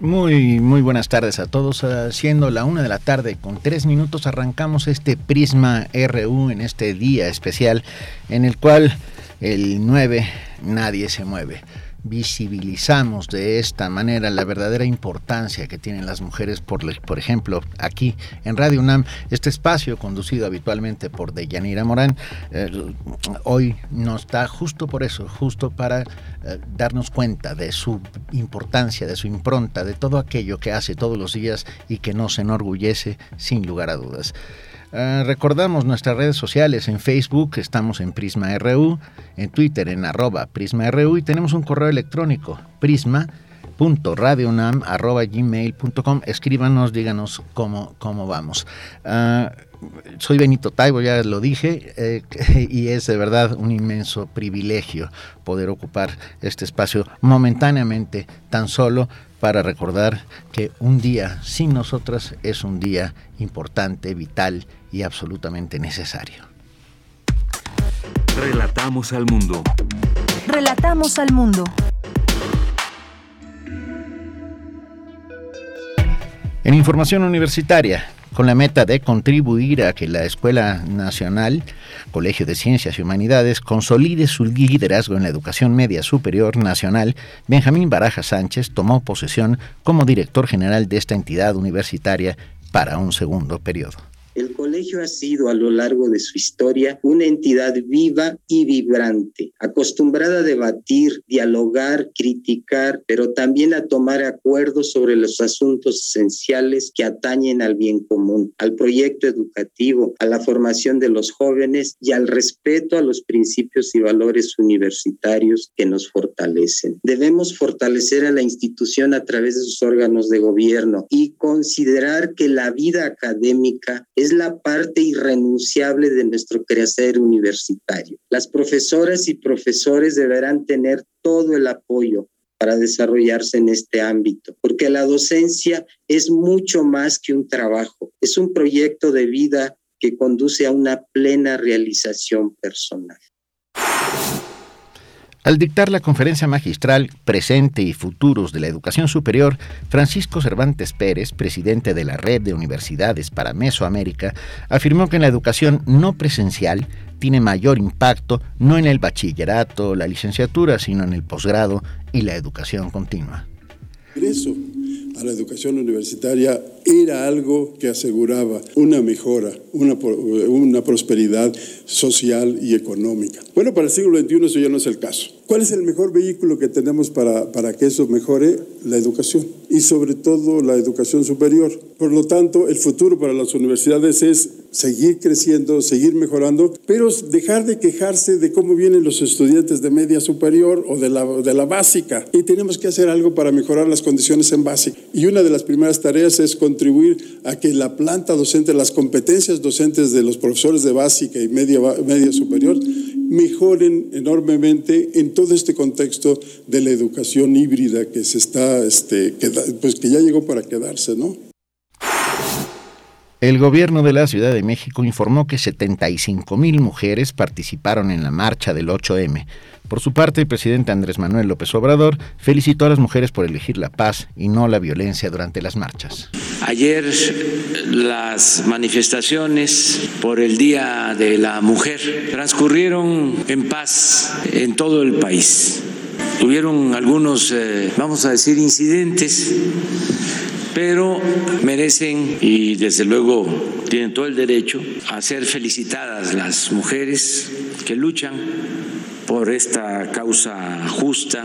Muy, muy buenas tardes a todos. Siendo la una de la tarde con tres minutos arrancamos este Prisma RU en este día especial en el cual el 9 nadie se mueve visibilizamos de esta manera la verdadera importancia que tienen las mujeres, por, por ejemplo, aquí en Radio UNAM, este espacio conducido habitualmente por Deyanira Morán, eh, hoy nos da justo por eso, justo para eh, darnos cuenta de su importancia, de su impronta, de todo aquello que hace todos los días y que nos enorgullece sin lugar a dudas. Ah, recordamos nuestras redes sociales en Facebook, estamos en Prisma RU, en Twitter en arroba Prisma RU y tenemos un correo electrónico prisma.radionam.gmail.com Escríbanos, díganos cómo, cómo vamos. Ah, soy Benito Taibo, ya lo dije, eh, y es de verdad un inmenso privilegio poder ocupar este espacio momentáneamente tan solo para recordar que un día sin nosotras es un día importante, vital y absolutamente necesario. Relatamos al mundo. Relatamos al mundo. En información universitaria, con la meta de contribuir a que la Escuela Nacional, Colegio de Ciencias y Humanidades, consolide su liderazgo en la educación media superior nacional, Benjamín Baraja Sánchez tomó posesión como director general de esta entidad universitaria para un segundo periodo. El colegio ha sido a lo largo de su historia una entidad viva y vibrante, acostumbrada a debatir, dialogar, criticar, pero también a tomar acuerdos sobre los asuntos esenciales que atañen al bien común, al proyecto educativo, a la formación de los jóvenes y al respeto a los principios y valores universitarios que nos fortalecen. Debemos fortalecer a la institución a través de sus órganos de gobierno y considerar que la vida académica es la parte irrenunciable de nuestro crecer universitario. Las profesoras y profesores deberán tener todo el apoyo para desarrollarse en este ámbito, porque la docencia es mucho más que un trabajo, es un proyecto de vida que conduce a una plena realización personal. Al dictar la conferencia magistral Presente y Futuros de la Educación Superior, Francisco Cervantes Pérez, presidente de la Red de Universidades para Mesoamérica, afirmó que la educación no presencial tiene mayor impacto no en el bachillerato la licenciatura, sino en el posgrado y la educación continua. La educación universitaria era algo que aseguraba una mejora, una, una prosperidad social y económica. Bueno, para el siglo XXI eso ya no es el caso. ¿Cuál es el mejor vehículo que tenemos para, para que eso mejore? La educación y sobre todo la educación superior. Por lo tanto, el futuro para las universidades es seguir creciendo, seguir mejorando, pero dejar de quejarse de cómo vienen los estudiantes de media superior o de la, de la básica. Y tenemos que hacer algo para mejorar las condiciones en básica. Y una de las primeras tareas es contribuir a que la planta docente, las competencias docentes de los profesores de básica y media, media superior mejoren enormemente en todo este contexto de la educación híbrida que se está, este, pues que ya llegó para quedarse, ¿no? El gobierno de la Ciudad de México informó que 75 mil mujeres participaron en la marcha del 8M. Por su parte, el presidente Andrés Manuel López Obrador felicitó a las mujeres por elegir la paz y no la violencia durante las marchas. Ayer las manifestaciones por el Día de la Mujer transcurrieron en paz en todo el país. Tuvieron algunos, eh, vamos a decir, incidentes pero merecen y desde luego tienen todo el derecho a ser felicitadas las mujeres que luchan por esta causa justa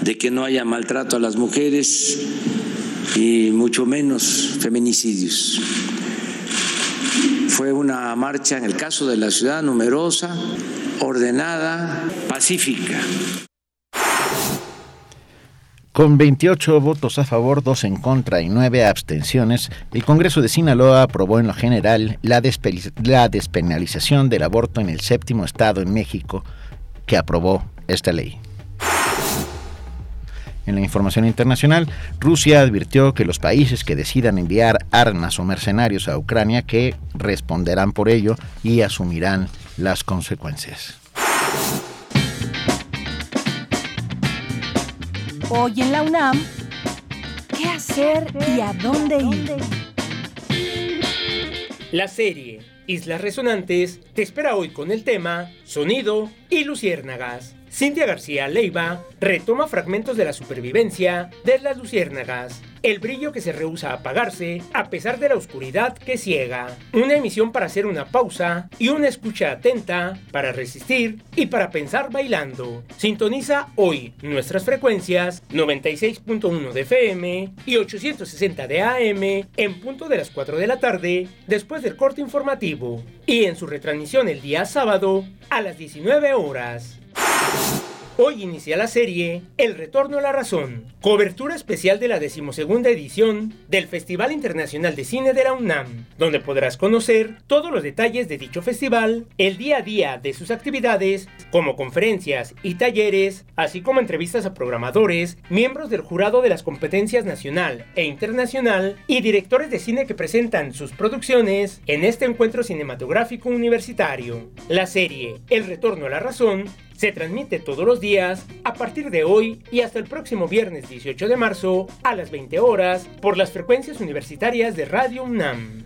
de que no haya maltrato a las mujeres y mucho menos feminicidios. Fue una marcha, en el caso de la ciudad, numerosa, ordenada, pacífica. Con 28 votos a favor, 2 en contra y 9 abstenciones, el Congreso de Sinaloa aprobó en lo general la, la, despenalización del aborto en el séptimo estado en México que aprobó esta ley. En la información internacional, Rusia advirtió que los países que decidan enviar armas o mercenarios a Ucrania que responderán por ello y asumirán las consecuencias. Hoy en la UNAM, ¿qué hacer y a dónde ir? La serie Islas Resonantes te espera hoy con el tema Sonido y Luciérnagas. Cintia García Leiva retoma fragmentos de la supervivencia de las luciérnagas, el brillo que se rehúsa a apagarse a pesar de la oscuridad que ciega, una emisión para hacer una pausa y una escucha atenta para resistir y para pensar bailando. Sintoniza hoy nuestras frecuencias 96.1 de FM y 860 de AM en punto de las 4 de la tarde después del corte informativo y en su retransmisión el día sábado a las 19 horas. Hoy inicia la serie El Retorno a la Razón, cobertura especial de la decimosegunda edición del Festival Internacional de Cine de la UNAM, donde podrás conocer todos los detalles de dicho festival, el día a día de sus actividades, como conferencias y talleres, así como entrevistas a programadores, miembros del jurado de las competencias nacional e internacional y directores de cine que presentan sus producciones en este encuentro cinematográfico universitario. La serie El Retorno a la Razón se transmite todos los días a partir de hoy y hasta el próximo viernes 18 de marzo a las 20 horas por las frecuencias universitarias de Radio UNAM.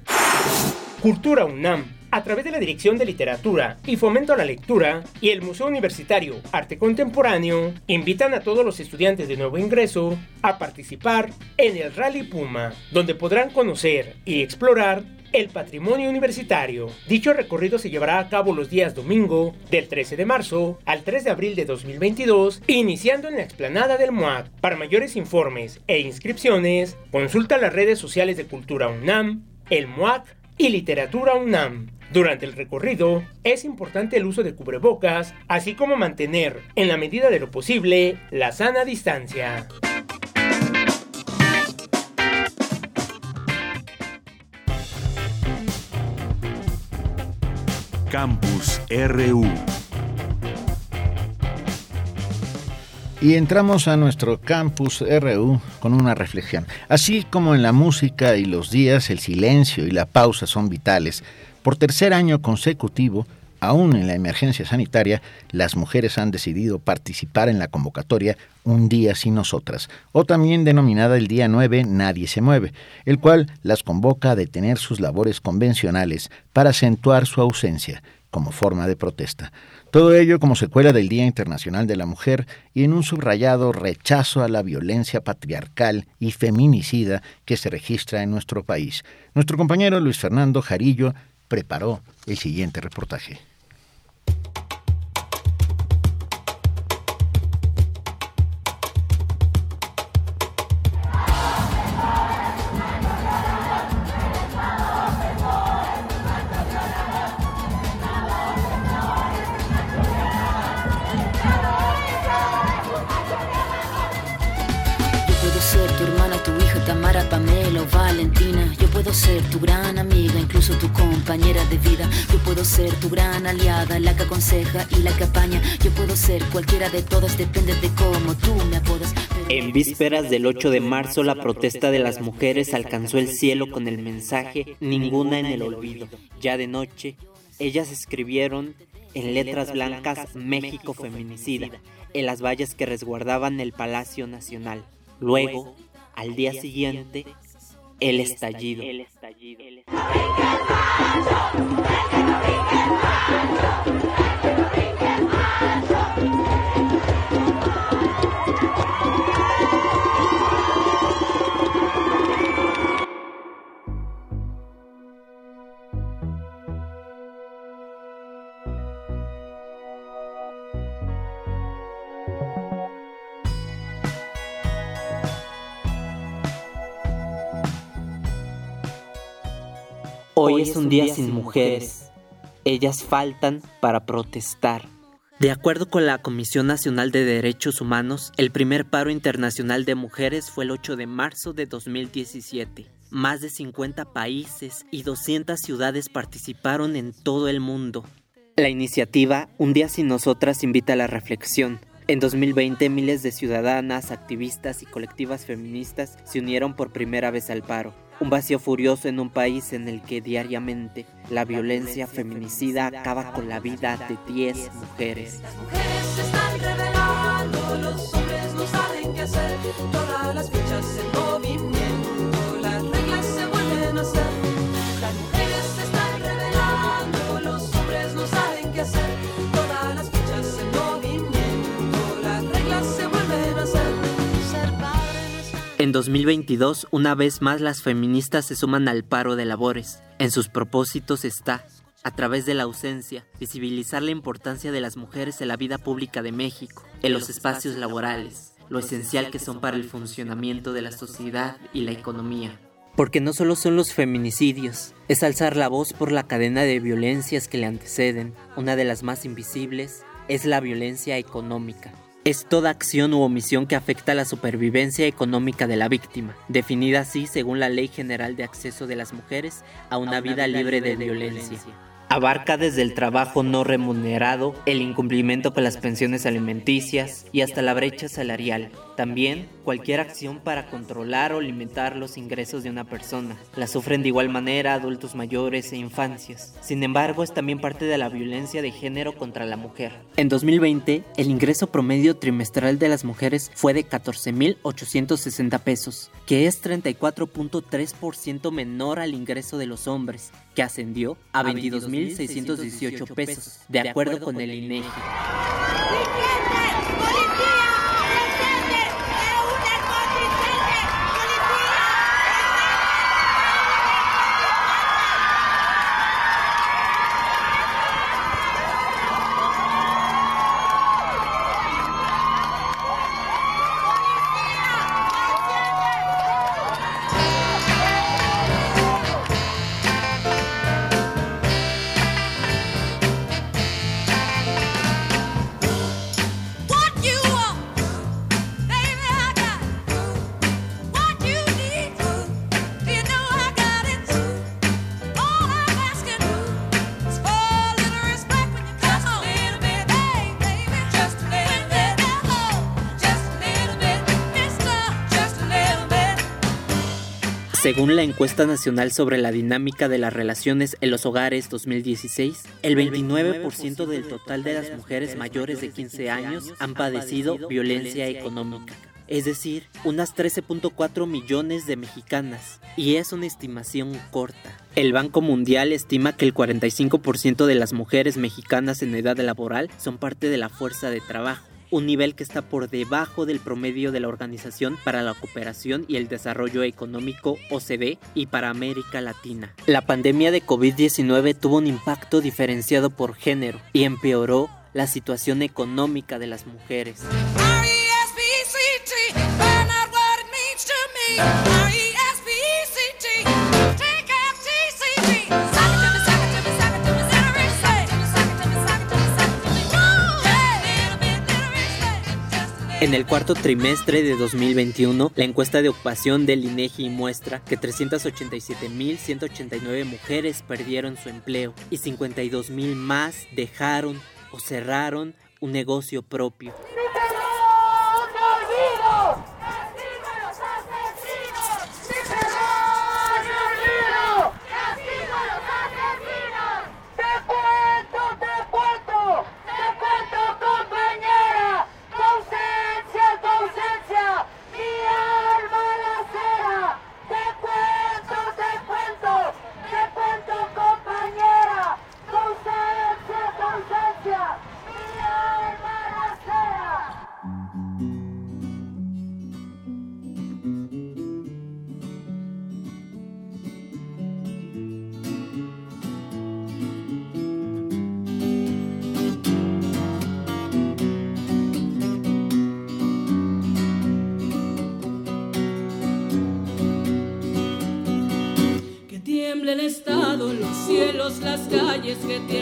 Cultura UNAM a través de la Dirección de Literatura y Fomento a la Lectura y el Museo Universitario Arte Contemporáneo invitan a todos los estudiantes de nuevo ingreso a participar en el Rally Puma, donde podrán conocer y explorar el patrimonio universitario. Dicho recorrido se llevará a cabo los días domingo del 13 de marzo al 3 de abril de 2022, iniciando en la explanada del MUAC. Para mayores informes e inscripciones, consulta las redes sociales de Cultura UNAM, el MUAC y Literatura UNAM. Durante el recorrido es importante el uso de cubrebocas, así como mantener, en la medida de lo posible, la sana distancia. Campus RU. Y entramos a nuestro campus RU con una reflexión. Así como en la música y los días el silencio y la pausa son vitales, por tercer año consecutivo, aún en la emergencia sanitaria, las mujeres han decidido participar en la convocatoria Un día sin nosotras, o también denominada el día 9 Nadie se mueve, el cual las convoca a detener sus labores convencionales para acentuar su ausencia como forma de protesta. Todo ello como secuela del Día Internacional de la Mujer y en un subrayado rechazo a la violencia patriarcal y feminicida que se registra en nuestro país. Nuestro compañero Luis Fernando Jarillo preparó el siguiente reportaje. Tu compañera de vida. Yo puedo ser tu gran aliada, la que aconseja y la que apaña. Yo puedo ser cualquiera de todas, depende de cómo tú me apodas. En vísperas del 8 de marzo, la protesta de las mujeres alcanzó el cielo con el mensaje Ninguna en el olvido. Ya de noche, ellas escribieron en letras blancas México feminicida en las vallas que resguardaban el Palacio Nacional. Luego, al día siguiente, el estallido. El estallido. Hoy es un día sin mujeres. Ellas faltan para protestar. De acuerdo con la Comisión Nacional de Derechos Humanos, el primer paro internacional de mujeres fue el 8 de marzo de 2017. Más de 50 países y 200 ciudades participaron en todo el mundo. La iniciativa Un día sin nosotras invita a la reflexión. En 2020 miles de ciudadanas, activistas y colectivas feministas se unieron por primera vez al paro. Un vacío furioso en un país en el que diariamente la violencia feminicida acaba con la vida de 10 mujeres. Las mujeres se están revelando, los hombres no saben qué hacer, todas las fichas en movimiento, las reglas se vuelven a hacer. En 2022, una vez más las feministas se suman al paro de labores. En sus propósitos está, a través de la ausencia, visibilizar la importancia de las mujeres en la vida pública de México, en los espacios laborales, lo esencial que son para el funcionamiento de la sociedad y la economía. Porque no solo son los feminicidios, es alzar la voz por la cadena de violencias que le anteceden. Una de las más invisibles es la violencia económica. Es toda acción u omisión que afecta a la supervivencia económica de la víctima, definida así según la Ley General de Acceso de las Mujeres a una vida libre de violencia. Abarca desde el trabajo no remunerado, el incumplimiento con las pensiones alimenticias y hasta la brecha salarial. También cualquier acción para controlar o limitar los ingresos de una persona. La sufren de igual manera adultos mayores e infancias. Sin embargo, es también parte de la violencia de género contra la mujer. En 2020, el ingreso promedio trimestral de las mujeres fue de 14.860 pesos, que es 34.3% menor al ingreso de los hombres, que ascendió a 22.618 pesos, de acuerdo con el INEGI. What Según la encuesta nacional sobre la dinámica de las relaciones en los hogares 2016, el 29% del total de las mujeres mayores de 15 años han padecido violencia económica. Es decir, unas 13.4 millones de mexicanas, y es una estimación corta. El Banco Mundial estima que el 45% de las mujeres mexicanas en edad laboral son parte de la fuerza de trabajo un nivel que está por debajo del promedio de la Organización para la Cooperación y el Desarrollo Económico OCDE y para América Latina. La pandemia de COVID-19 tuvo un impacto diferenciado por género y empeoró la situación económica de las mujeres. En el cuarto trimestre de 2021, la encuesta de ocupación del INEGI muestra que 387.189 mujeres perdieron su empleo y 52.000 más dejaron o cerraron un negocio propio. Las calles, que tiemblen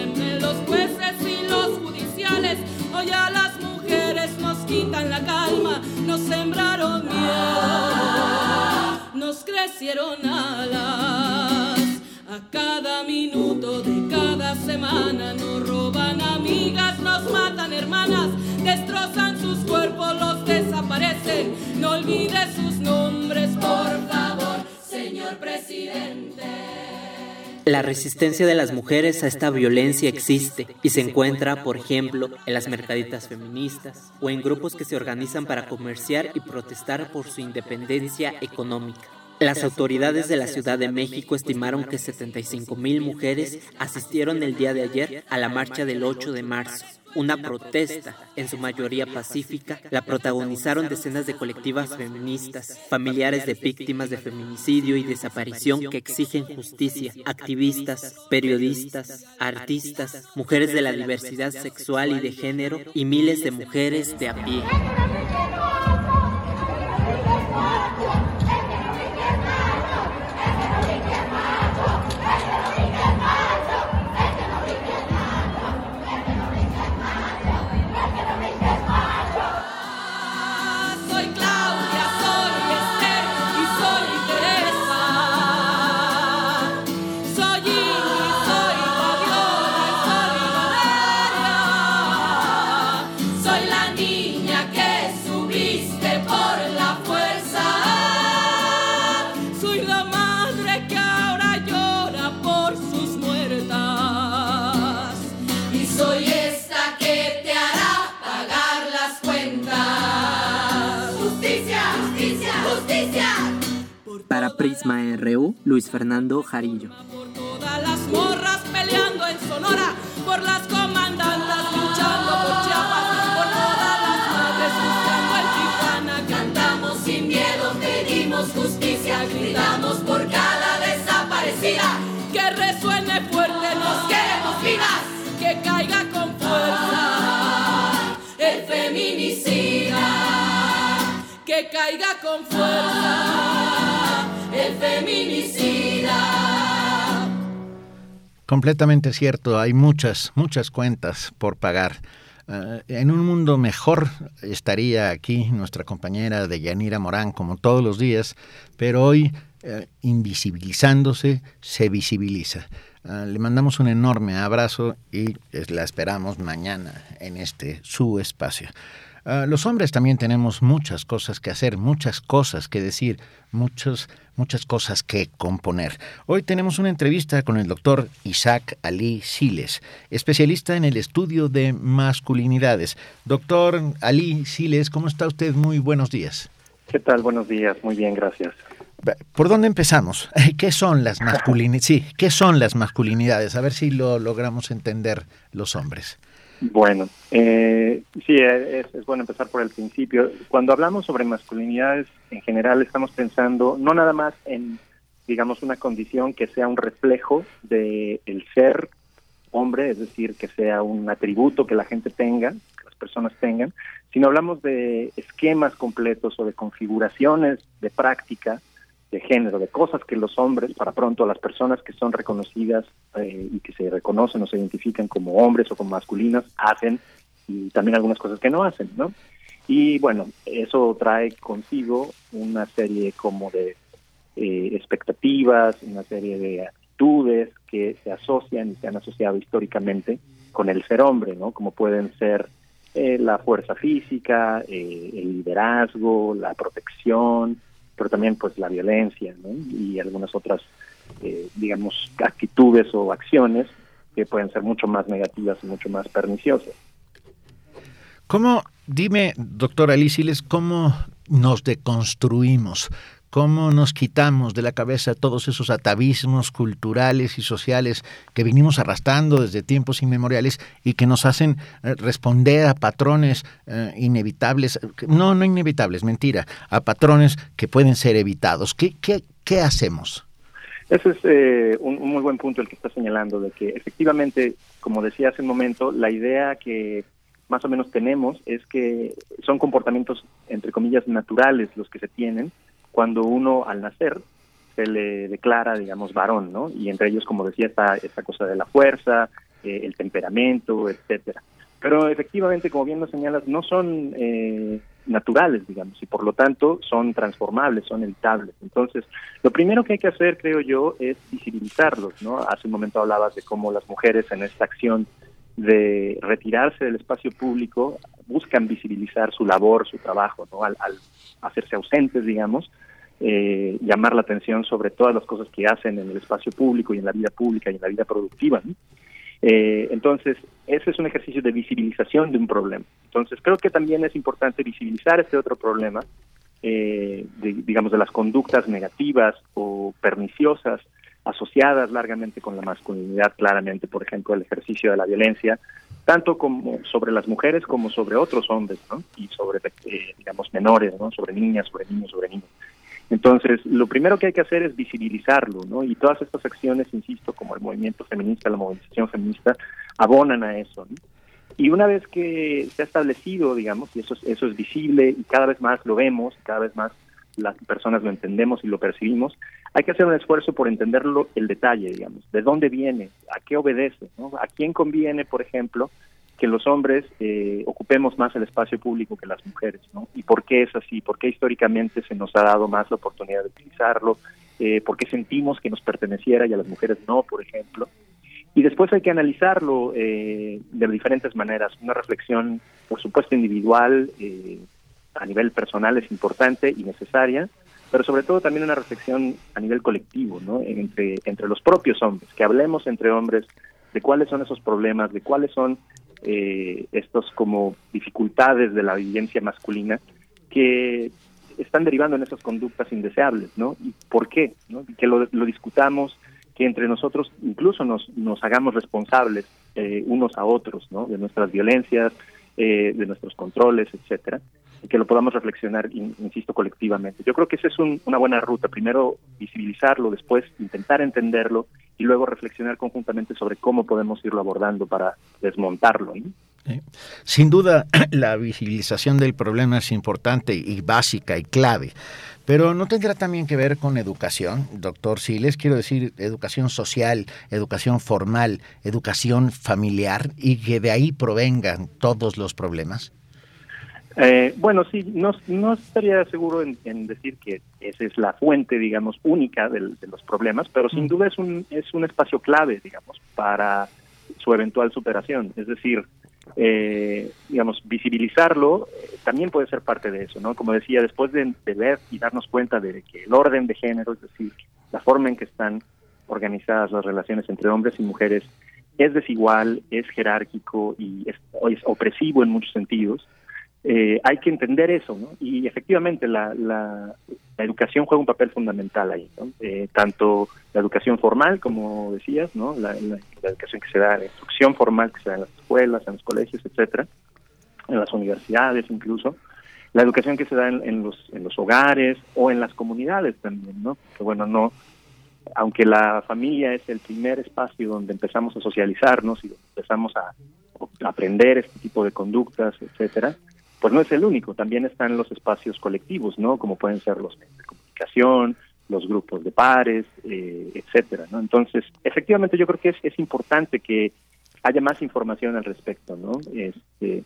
resistencia de las mujeres a esta violencia existe y se encuentra, por ejemplo, en las mercaditas feministas o en grupos que se organizan para comerciar y protestar por su independencia económica. Las autoridades de la Ciudad de México estimaron que 75 mil mujeres asistieron el día de ayer a la marcha del 8 de marzo. Una protesta, en su mayoría pacífica, la protagonizaron decenas de colectivas feministas, familiares de víctimas de feminicidio y desaparición que exigen justicia, activistas, periodistas, artistas, mujeres de la diversidad sexual y de género y miles de mujeres de a pie. Prisma RU, Luis Fernando Jarillo. Todas las morras peleando en Sonora, por las comandantas luchando por Chiapas, por todas las madres buscando en Tijuana. Cantamos sin miedo, pedimos justicia, gritamos por cada desaparecida. Que resuene fuerte, nos queremos vivas, que caiga con fuerza el feminicida. Que caiga con fuerza el feminicida. Completamente cierto, hay muchas, muchas cuentas por pagar. Eh, en un mundo mejor estaría aquí nuestra compañera de Yanira Morán, como todos los días, pero hoy, eh, invisibilizándose, se visibiliza. Eh, le mandamos un enorme abrazo y la esperamos mañana en este su espacio. Los hombres también tenemos muchas cosas que hacer, muchas cosas que decir, muchos, muchas cosas que componer. Hoy tenemos una entrevista con el doctor Isaac Ali Siles, especialista en el estudio de masculinidades. Doctor Ali Siles, ¿cómo está usted? Muy buenos días. ¿Qué tal? Buenos días. Muy bien, gracias. ¿Por dónde empezamos? ¿Qué son las masculinidades? Sí, ¿qué son las masculinidades? A ver si lo logramos entender los hombres. Bueno, eh, sí, es, es bueno empezar por el principio. Cuando hablamos sobre masculinidades, en general estamos pensando no nada más en, digamos, una condición que sea un reflejo de el ser hombre, es decir, que sea un atributo que la gente tenga, que las personas tengan, sino hablamos de esquemas completos o de configuraciones de práctica de género, de cosas que los hombres, para pronto las personas que son reconocidas eh, y que se reconocen o se identifican como hombres o como masculinas, hacen y también algunas cosas que no hacen, ¿no? Y bueno, eso trae consigo una serie como de eh, expectativas, una serie de actitudes que se asocian y se han asociado históricamente con el ser hombre, ¿no? Como pueden ser eh, la fuerza física, el liderazgo, la protección, pero también pues la violencia ¿no? y algunas otras, eh, digamos, actitudes o acciones que pueden ser mucho más negativas y mucho más perniciosas. ¿Cómo, dime, doctor Aliciles, cómo nos deconstruimos? ¿Cómo nos quitamos de la cabeza todos esos atavismos culturales y sociales que vinimos arrastrando desde tiempos inmemoriales y que nos hacen eh, responder a patrones eh, inevitables? No, no inevitables, mentira, a patrones que pueden ser evitados. ¿Qué, qué, qué hacemos? Ese es eh, un, un muy buen punto el que está señalando, de que efectivamente, como decía hace un momento, la idea que más o menos tenemos es que son comportamientos, entre comillas, naturales los que se tienen cuando uno al nacer se le declara, digamos, varón, ¿no? Y entre ellos, como decía, está esta cosa de la fuerza, eh, el temperamento, etcétera. Pero efectivamente, como bien lo señalas, no son eh, naturales, digamos, y por lo tanto son transformables, son editables. Entonces, lo primero que hay que hacer, creo yo, es visibilizarlos, ¿no? Hace un momento hablabas de cómo las mujeres en esta acción de retirarse del espacio público buscan visibilizar su labor, su trabajo, ¿no? Al, al hacerse ausentes, digamos, eh, llamar la atención sobre todas las cosas que hacen en el espacio público y en la vida pública y en la vida productiva. ¿no? Eh, entonces, ese es un ejercicio de visibilización de un problema. Entonces, creo que también es importante visibilizar este otro problema, eh, digamos, de las conductas negativas o perniciosas asociadas largamente con la masculinidad, claramente, por ejemplo, el ejercicio de la violencia, tanto como sobre las mujeres como sobre otros hombres, ¿no? Y sobre, eh, digamos, menores, ¿no? Sobre niñas, sobre niños, sobre niños. Entonces, lo primero que hay que hacer es visibilizarlo, ¿no? Y todas estas acciones, insisto, como el movimiento feminista, la movilización feminista, abonan a eso, ¿no? Y una vez que se ha establecido, digamos, y eso es, eso es visible y cada vez más lo vemos, cada vez más las personas lo entendemos y lo percibimos, hay que hacer un esfuerzo por entenderlo el detalle, digamos, de dónde viene, a qué obedece, ¿no? A quién conviene, por ejemplo, que los hombres eh, ocupemos más el espacio público que las mujeres, ¿no? ¿Y por qué es así? ¿Por qué históricamente se nos ha dado más la oportunidad de utilizarlo? Eh, ¿Por qué sentimos que nos perteneciera y a las mujeres no, por ejemplo? Y después hay que analizarlo eh, de diferentes maneras. Una reflexión, por supuesto, individual, eh, a nivel personal es importante y necesaria, pero sobre todo también una reflexión a nivel colectivo, ¿no? Entre, entre los propios hombres, que hablemos entre hombres de cuáles son esos problemas, de cuáles son eh, estos como dificultades de la vivencia masculina que están derivando en esas conductas indeseables, ¿no? ¿Y por qué? Que lo, lo discutamos, que entre nosotros incluso nos, hagamos responsables eh, unos a otros, ¿no? De nuestras violencias, eh, de nuestros controles, etcétera, y que lo podamos reflexionar, in- insisto, colectivamente. Yo creo que esa es un- una buena ruta. Primero visibilizarlo, después intentar entenderlo y luego reflexionar conjuntamente sobre cómo podemos irlo abordando para desmontarlo. Sin duda, la visibilización del problema es importante y básica y clave, pero ¿no tendrá también que ver con educación, doctor Siles? Quiero decir, educación social, educación formal, educación familiar, y que de ahí provengan todos los problemas. Eh, bueno, sí, no, no estaría seguro en, en decir que esa es la fuente, digamos, única del- de los problemas, pero sin duda es un, es un espacio clave, digamos, para su eventual superación. Es decir, eh, digamos, visibilizarlo eh, también puede ser parte de eso, ¿no? Como decía, después de, de ver y darnos cuenta de que el orden de género, es decir, la forma en que están organizadas las relaciones entre hombres y mujeres es desigual, es jerárquico y es, es opresivo en muchos sentidos, eh, hay que entender eso, ¿no? Y efectivamente la, la, la educación juega un papel fundamental ahí. Eh, tanto la educación formal, como decías, ¿no? La, educación que se da, la instrucción formal que se da en las escuelas, en los colegios, etcétera, en las universidades incluso, la educación que se da en, los en los hogares o en las comunidades también, ¿no? Que bueno, no aunque la familia es el primer espacio donde empezamos a socializarnos y empezamos a aprender este tipo de conductas, etcétera, pues no es el único, también están los espacios colectivos, ¿no? Como pueden ser los medios de comunicación, los grupos de pares, eh, etcétera, ¿no? Entonces, efectivamente yo creo que es, es importante que haya más información al respecto, ¿no? Este,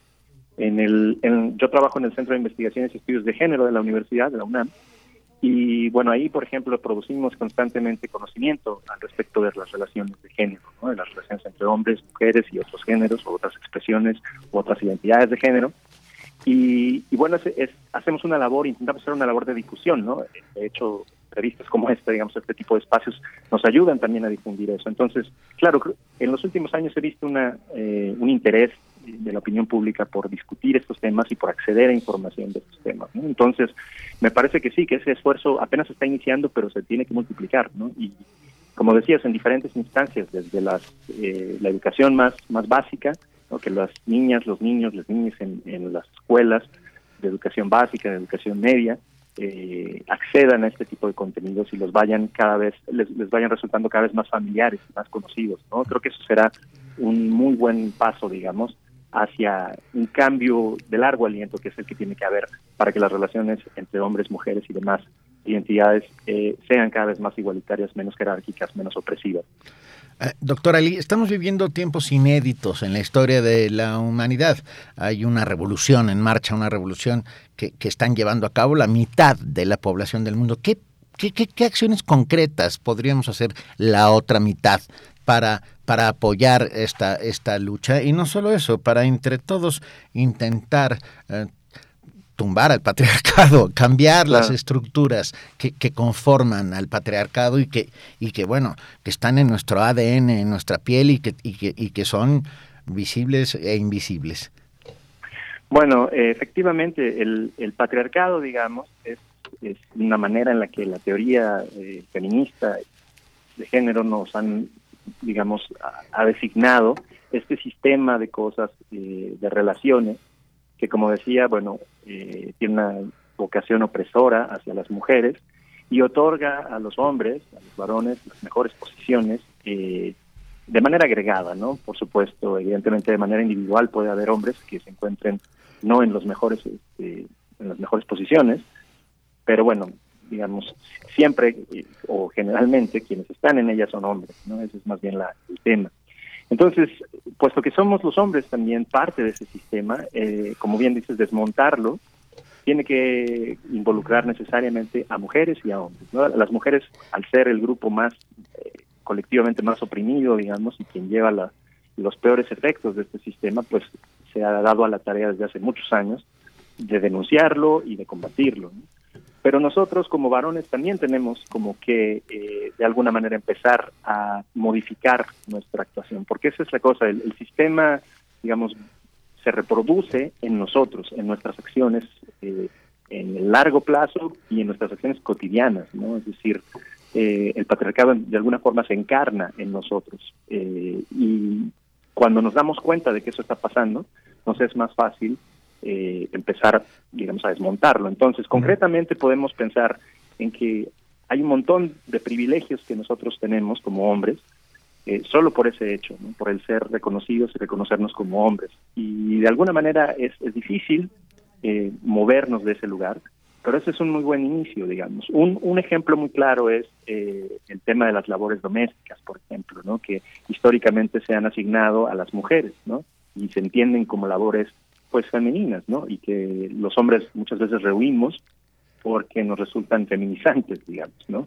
en el, en- yo trabajo en el Centro de Investigaciones y Estudios de Género de la Universidad, de la UNAM, y bueno, ahí, por ejemplo, producimos constantemente conocimiento al respecto de las relaciones de género, ¿no? de las relaciones entre hombres, mujeres y otros géneros, o otras expresiones, u otras identidades de género. Y, y bueno, es- hacemos una labor, intentamos hacer una labor de difusión, ¿no? De hecho, revistas como esta, digamos, este tipo de espacios nos ayudan también a difundir eso. Entonces, claro, en los últimos años he visto una, eh, un interés de la opinión pública por discutir estos temas y por acceder a información de estos temas. ¿no? Entonces, me parece que sí, que ese esfuerzo apenas está iniciando, pero se tiene que multiplicar, ¿no? Y como decías, en diferentes instancias, desde las, eh, la educación más, más básica, que las niñas, los niños, las niñas en, en las escuelas de educación básica, de educación media, eh, accedan a este tipo de contenidos y los vayan cada vez, les, les vayan resultando cada vez más familiares, más conocidos, ¿no? Creo que eso será un muy buen paso, digamos, hacia un cambio de largo aliento que es el que tiene que haber para que las relaciones entre hombres, mujeres y demás identidades eh, sean cada vez más igualitarias, menos jerárquicas, menos opresivas. Eh, doctor Ali, estamos viviendo tiempos inéditos en la historia de la humanidad. Hay una revolución en marcha, una revolución que, que están llevando a cabo la mitad de la población del mundo. ¿Qué, qué, qué, qué acciones concretas podríamos hacer la otra mitad para, para apoyar esta, esta lucha? Y no solo eso, para entre todos intentar eh, tumbar al patriarcado, cambiar las estructuras que, que conforman al patriarcado y que, y que, bueno, que están en nuestro ADN, en nuestra piel y que, y que, y que son visibles e invisibles. Bueno, efectivamente, el, el patriarcado, digamos, es, es una manera en la que la teoría eh, feminista de género nos han, digamos, ha, ha designado este sistema de cosas, eh, de relaciones, que como decía, bueno, eh, tiene una vocación opresora hacia las mujeres y otorga a los hombres, a los varones, las mejores posiciones eh, de manera agregada, ¿no? Por supuesto, evidentemente de manera individual puede haber hombres que se encuentren no en los mejores, este, en las mejores posiciones, pero bueno, digamos, siempre eh, o generalmente quienes están en ellas son hombres, ¿no? Ese es más bien la, el tema. Entonces, puesto que somos los hombres también parte de ese sistema, eh, como bien dices, desmontarlo tiene que involucrar necesariamente a mujeres y a hombres. ¿no? Las mujeres, al ser el grupo más eh, colectivamente más oprimido, digamos, y quien lleva la, los peores efectos de este sistema, pues se ha dado a la tarea desde hace muchos años de denunciarlo y de combatirlo. Pero nosotros como varones también tenemos como que eh, de alguna manera empezar a modificar nuestra actuación, porque esa es la cosa, el, sistema, digamos, se reproduce en nosotros, en nuestras acciones eh, en el largo plazo y en nuestras acciones cotidianas, ¿no? Es decir, eh, el patriarcado de alguna forma se encarna en nosotros eh, y cuando nos damos cuenta de que eso está pasando, nos es más fácil eh, empezar, digamos, a desmontarlo. Entonces, concretamente podemos pensar en que hay un montón de privilegios que nosotros tenemos como hombres, eh, solo por ese hecho, ¿no? por el ser reconocidos y reconocernos como hombres. Y de alguna manera es, es difícil eh, movernos de ese lugar, pero ese es un muy buen inicio, digamos. Un, un ejemplo muy claro es eh, el tema de las labores domésticas, por ejemplo, ¿no? que históricamente se han asignado a las mujeres, ¿no? y se entienden como labores pues femeninas, ¿no? Y que los hombres muchas veces rehuimos porque nos resultan feminizantes, digamos, ¿no?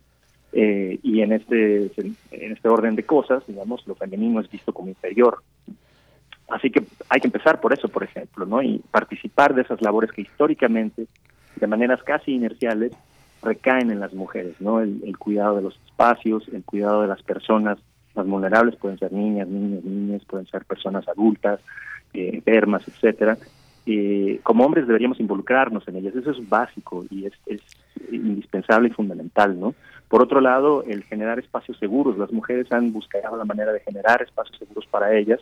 Eh, y en este en este orden de cosas, digamos, lo femenino es visto como inferior. Así que hay que empezar por eso, por ejemplo, ¿no? Y participar de esas labores que históricamente, de maneras casi inerciales, recaen en las mujeres, ¿no? El, cuidado de los espacios, el cuidado de las personas más vulnerables, pueden ser niñas, niños, niñas, pueden ser personas adultas, eh, enfermas, etcétera. Eh, como hombres deberíamos involucrarnos en ellas, eso es básico y es, indispensable y fundamental, ¿no? Por otro lado, el generar espacios seguros. Las mujeres han buscado la manera de generar espacios seguros para ellas,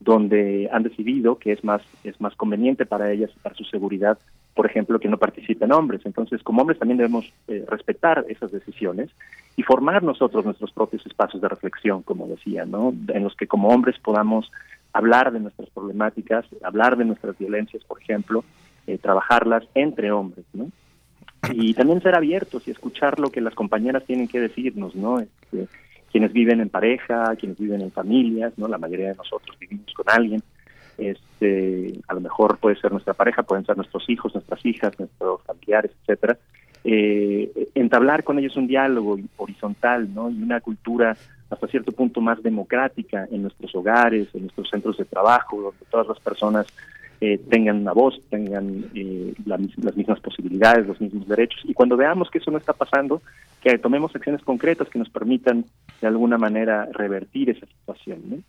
donde han decidido que es más es más conveniente para ellas para su seguridad, por ejemplo, que no participen hombres. Entonces, como hombres también debemos eh, respetar esas decisiones y formar nosotros nuestros propios espacios de reflexión, como decía, ¿no? En los que como hombres podamos hablar de nuestras problemáticas, hablar de nuestras violencias, por ejemplo, eh, trabajarlas entre hombres, ¿no? Y también ser abiertos y escuchar lo que las compañeras tienen que decirnos, ¿no? Este, quienes viven en pareja, quienes viven en familias, ¿no? La mayoría de nosotros vivimos con alguien. Este, a lo mejor puede ser nuestra pareja, pueden ser nuestros hijos, nuestras hijas, nuestros familiares, etcétera. Eh, entablar con ellos un diálogo horizontal, ¿no? Y una cultura hasta cierto punto más democrática en nuestros hogares, en nuestros centros de trabajo, donde todas las personas eh, tengan una voz, tengan eh, la, las mismas posibilidades, los mismos derechos. Y cuando veamos que eso no está pasando, que tomemos acciones concretas que nos permitan de alguna manera revertir esa situación.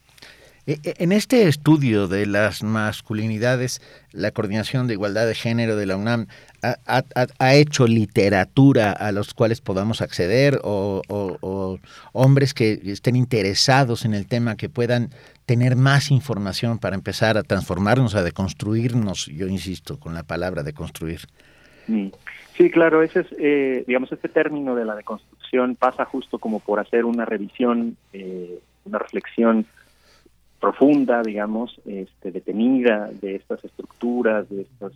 E- e- En este estudio de las masculinidades, la Coordinación de Igualdad de Género de la UNAM ha, hecho literatura a los cuales podamos acceder o, hombres que estén interesados en el tema, que puedan tener más información para empezar a transformarnos, a deconstruirnos, yo insisto con la palabra de construir. Mm. Sí, claro, ese es, eh, digamos, este término de la deconstrucción pasa justo como por hacer una revisión, eh, una reflexión profunda, digamos, este, detenida de estas estructuras, de estas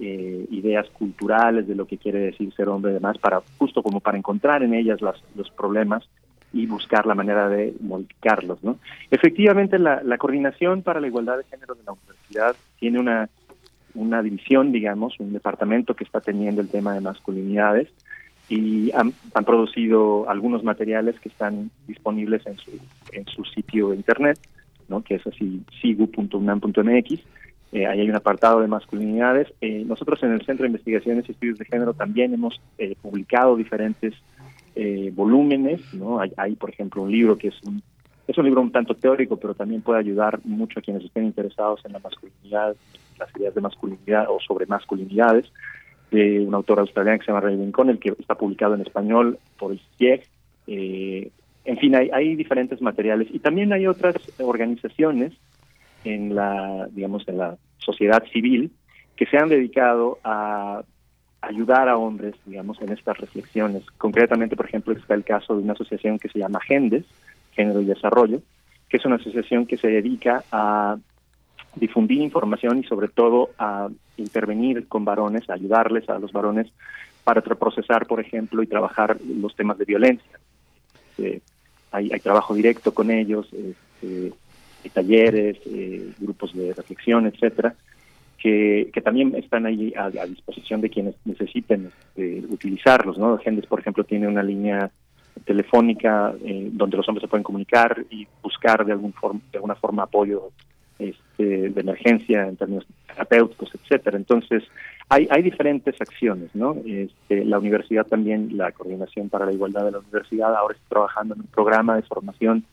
eh, ideas culturales de lo que quiere decir ser hombre y demás, para, justo como para encontrar en ellas las, los problemas y buscar la manera de modificarlos. ¿no? Efectivamente, la, la coordinación para la igualdad de género de la universidad tiene una, una división, digamos, un departamento que está teniendo el tema de masculinidades y han, han producido algunos materiales que están disponibles en su, en su sitio de internet, ¿no? que es así, sigu.unam.mx. Eh, ahí hay un apartado de masculinidades. Eh, nosotros en el Centro de Investigaciones y Estudios de Género también hemos eh, publicado diferentes eh, volúmenes, ¿no? Hay, hay, por ejemplo, un libro que es un, es un libro un tanto teórico, pero también puede ayudar mucho a quienes estén interesados en la masculinidad, las ideas de masculinidad o sobre masculinidades, de una autora australiana que se llama Raven Connell, que está publicado en español por el CIEG. En fin, hay, hay diferentes materiales y también hay otras organizaciones en la, digamos, en la sociedad civil que se han dedicado a ayudar a hombres, digamos, en estas reflexiones. Concretamente, por ejemplo, está el caso de una asociación que se llama GENDES, Género y Desarrollo, que es una asociación que se dedica a difundir información y sobre todo a intervenir con varones, a ayudarles a los varones para procesar, por ejemplo, y trabajar los temas de violencia. Eh, hay, hay, trabajo directo con ellos, este, hay talleres, eh, grupos de reflexión, etcétera, que, que también están ahí a, disposición de quienes necesiten eh, utilizarlos. ¿no? Gendes, por ejemplo, tiene una línea telefónica eh, donde los hombres se pueden comunicar y buscar de, algún forma, de alguna forma apoyo este, de emergencia en términos terapéuticos, etcétera. Entonces, hay, hay diferentes acciones, ¿no? Este, la universidad también, la Coordinación para la Igualdad de la Universidad, ahora está trabajando en un programa de formación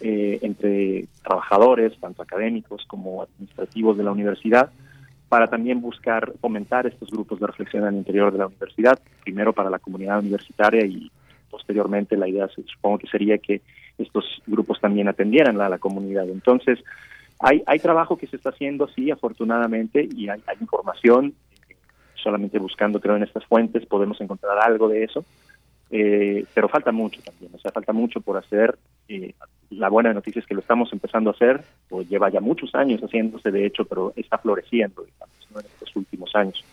eh, entre trabajadores, tanto académicos como administrativos de la universidad, para también buscar fomentar estos grupos de reflexión al interior de la universidad, primero para la comunidad universitaria y posteriormente la idea supongo que sería que estos grupos también atendieran a la comunidad. Entonces, hay, hay trabajo que se está haciendo, sí, afortunadamente, y hay, hay información, solamente buscando, creo, en estas fuentes podemos encontrar algo de eso, eh, pero falta mucho también, o sea, falta mucho por hacer. Eh, la buena noticia es que lo estamos empezando a hacer, pues lleva ya muchos años haciéndose, de hecho, pero está floreciendo, digamos, ¿no? en estos últimos años.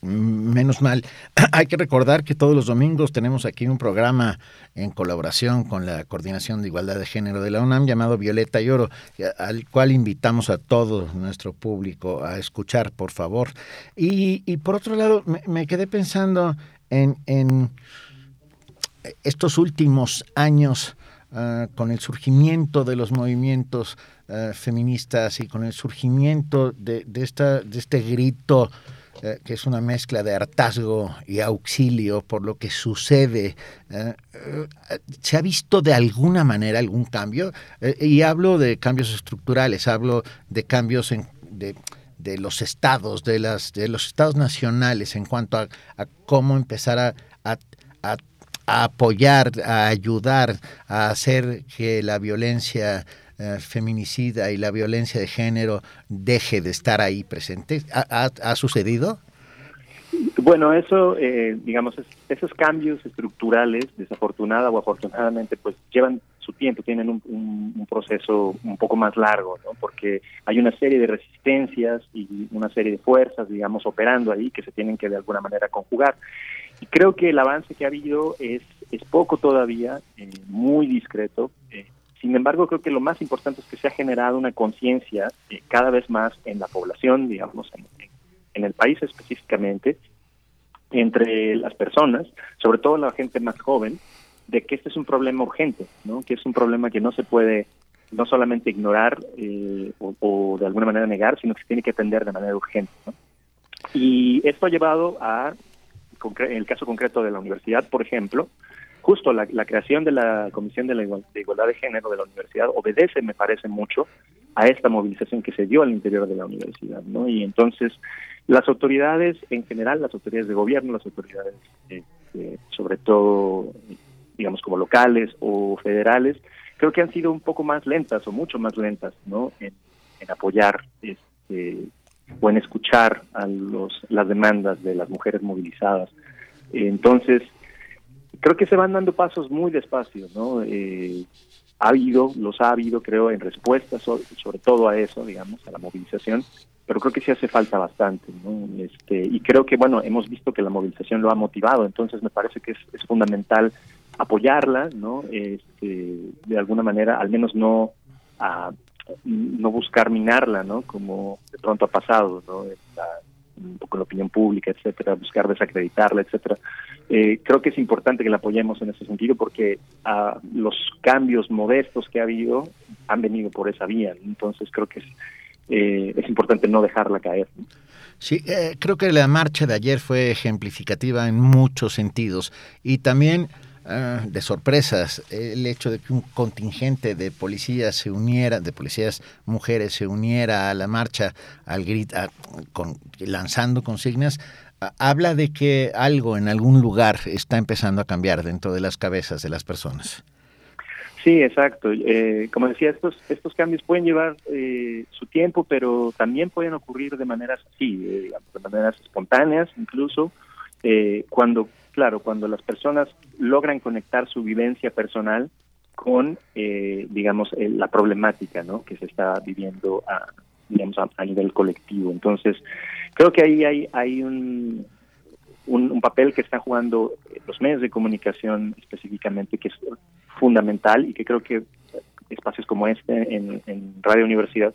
Menos mal. Hay que recordar que todos los domingos tenemos aquí un programa en colaboración con la Coordinación de Igualdad de Género de la UNAM llamado Violeta y Oro, al cual invitamos a todo nuestro público a escuchar, por favor. Y, por otro lado, me, quedé pensando en, en, estos últimos años. Uh, con el surgimiento de los movimientos uh, feministas y con el surgimiento de este grito eh, que es una mezcla de hartazgo y auxilio por lo que sucede. Eh, eh, ¿Se ha visto de alguna manera algún cambio? y hablo de cambios estructurales, hablo de cambios en, de, de, los estados, de, las, de los estados nacionales en cuanto a, cómo empezar a, a, a a apoyar, a ayudar, a hacer que la violencia eh, feminicida y la violencia de género deje de estar ahí presente. ¿Ha, ha, sucedido? Bueno, eso, eh, digamos, es, esos cambios estructurales, desafortunada o afortunadamente, pues llevan su tiempo, tienen un, un, un, proceso un poco más largo, ¿no? Porque hay una serie de resistencias y una serie de fuerzas, digamos, operando ahí que se tienen que de alguna manera conjugar. Y creo que el avance que ha habido es, es poco todavía, eh, muy discreto. Sin embargo, creo que lo más importante es que se ha generado una conciencia eh, cada vez más en la población, digamos, en, en, el país específicamente, entre las personas, sobre todo la gente más joven, de que este es un problema urgente, ¿no? que es un problema que no se puede no solamente ignorar eh, o, o, de alguna manera negar, sino que se tiene que atender de manera urgente. ¿no? Y esto ha llevado a en el caso concreto de la universidad, por ejemplo, justo la, la creación de la Comisión de, la igual, de Igualdad de Género de la universidad obedece, me parece mucho, a esta movilización que se dio al interior de la universidad, ¿no? Y entonces las autoridades en general, las autoridades de gobierno, las autoridades eh, eh, sobre todo, digamos, como locales o federales, creo que han sido un poco más lentas o mucho más lentas, ¿no? En, en apoyar este, o en escuchar a los, las demandas de las mujeres movilizadas. Entonces, creo que se van dando pasos muy despacio, ¿no? Eh, ha habido, los ha habido, creo, en respuesta so- sobre todo a eso, digamos, a la movilización, pero creo que sí hace falta bastante, ¿no? Este, y creo que, bueno, hemos visto que la movilización lo ha motivado, entonces me parece que es, es fundamental apoyarla, ¿no? Este, de alguna manera, al menos no a no buscar minarla, ¿no? Como de pronto ha pasado, ¿no? La- un poco la opinión pública, etcétera, buscar desacreditarla, etcétera. Eh, creo que es importante que la apoyemos en ese sentido porque ah, los cambios modestos que ha habido han venido por esa vía. Entonces creo que es, eh, importante no dejarla caer. Sí, eh, creo que la marcha de ayer fue ejemplificativa en muchos sentidos y también ah, de sorpresas el hecho de que un contingente de policías se uniera, de policías mujeres se uniera a la marcha al grit, a- con, lanzando consignas, habla de que algo en algún lugar está empezando a cambiar dentro de las cabezas de las personas. Sí, exacto. Eh, como decía, estos estos cambios pueden llevar eh, su tiempo, pero también pueden ocurrir de maneras así, eh, de maneras espontáneas, incluso cuando, claro, cuando las personas logran conectar su vivencia personal con, eh, digamos, el- la problemática, ¿no? Que se está viviendo a, digamos, a, a nivel colectivo. Entonces, creo que ahí hay hay un un, papel que están jugando eh, los medios de comunicación específicamente, que es fundamental y que creo que espacios como este en, Radio Universidad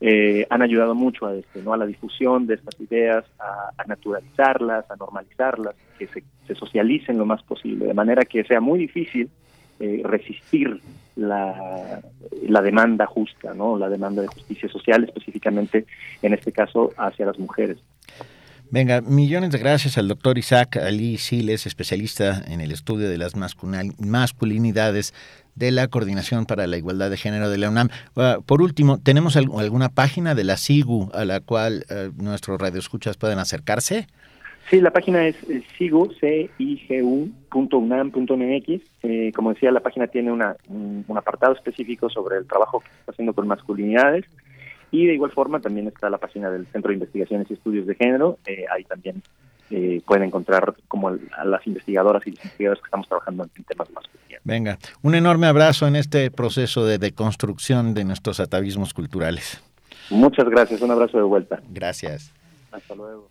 eh, han ayudado mucho a este, ¿no? a la difusión de estas ideas, a naturalizarlas, a normalizarlas, que se, socialicen lo más posible, de manera que sea muy difícil eh, resistir la, la demanda justa, ¿no? la demanda de justicia social, específicamente en este caso hacia las mujeres. Venga, millones de gracias al doctor Isaac Ali Siles, especialista en el estudio de las masculin- masculinidades de la Coordinación para la Igualdad de Género de la UNAM. Ah, por último, ¿tenemos al- alguna página de la SIGU a la cual eh, nuestros radioescuchas pueden acercarse? Sí, la página es eh, sigu, cigu.unam.mx. Eh, como decía, la página tiene una, un, un apartado específico sobre el trabajo que está haciendo con masculinidades. Y de igual forma también está la página del Centro de Investigaciones y Estudios de Género. Eh, ahí también eh, pueden encontrar como el- a las investigadoras y los investigadores que estamos trabajando en temas más Venga, un enorme abrazo en este proceso de deconstrucción de nuestros atavismos culturales. Muchas gracias, un abrazo de vuelta. Gracias. Hasta luego.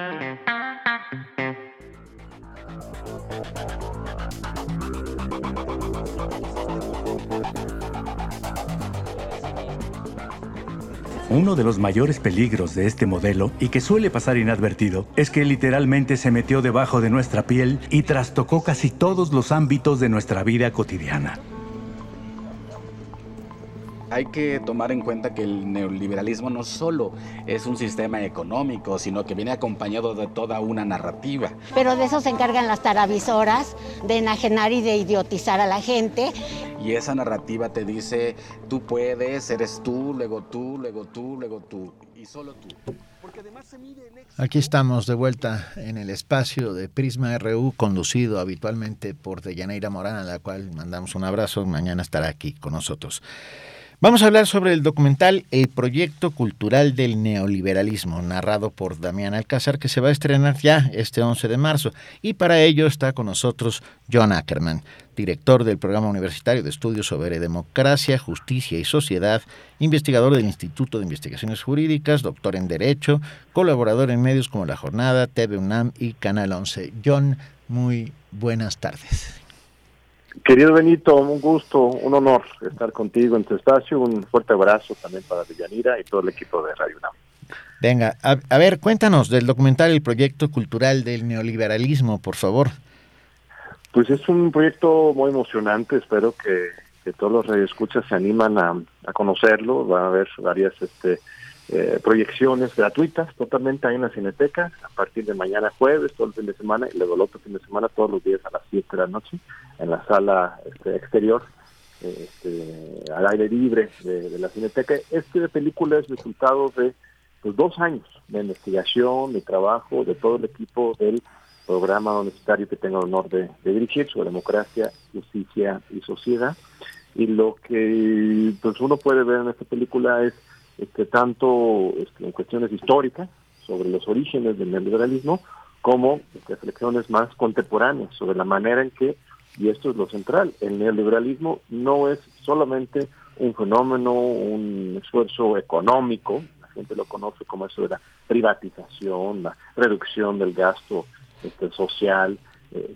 Uno de los mayores peligros de este modelo, y que suele pasar inadvertido, es que literalmente se metió debajo de nuestra piel y trastocó casi todos los ámbitos de nuestra vida cotidiana. Hay que tomar en cuenta que el neoliberalismo no solo es un sistema económico, sino que viene acompañado de toda una narrativa. Pero de eso se encargan las televisoras, de enajenar y de idiotizar a la gente. Y esa narrativa te dice, tú puedes, eres tú, luego tú, luego tú, luego tú, y solo tú. Aquí estamos de vuelta en el espacio de Prisma RU, conducido habitualmente por Deyaneira Morán, a la cual mandamos un abrazo. Mañana estará aquí con nosotros. Vamos a hablar sobre el documental El Proyecto Cultural del Neoliberalismo, narrado por Damián Alcázar, que se va a estrenar ya este 11 de marzo. Y para ello está con nosotros John Ackerman, director del Programa Universitario de Estudios sobre Democracia, Justicia y Sociedad, investigador del Instituto de Investigaciones Jurídicas, doctor en Derecho, colaborador en medios como La Jornada, TV UNAM y Canal 11. John, muy buenas tardes. Querido Benito, un gusto, un honor estar contigo en tu espacio. Un fuerte abrazo también para Deyanira y todo el equipo de Radio UNAM. Venga, a, a ver, cuéntanos del documental El Proyecto Cultural del Neoliberalismo, por favor. Pues es un proyecto muy emocionante. Espero que, que todos los radioescuchas se animan a, a conocerlo. Va a haber varias este, eh, proyecciones gratuitas totalmente ahí en la Cineteca a partir de mañana jueves, todo el fin de semana y luego el otro fin de semana, todos los días a las 7 de la noche en la sala este, exterior, este, al aire libre de, la Cineteca. Este película es resultado de pues, dos años de investigación, de trabajo de todo el equipo del programa universitario que tengo el honor de, de dirigir sobre democracia, justicia y sociedad. Y lo que pues uno puede ver en esta película es este, tanto este, en cuestiones históricas sobre los orígenes del neoliberalismo, como reflexiones más contemporáneas sobre la manera en que, y esto es lo central, el neoliberalismo no es solamente un fenómeno, un esfuerzo económico, la gente lo conoce como eso de la privatización, la reducción del gasto este, social,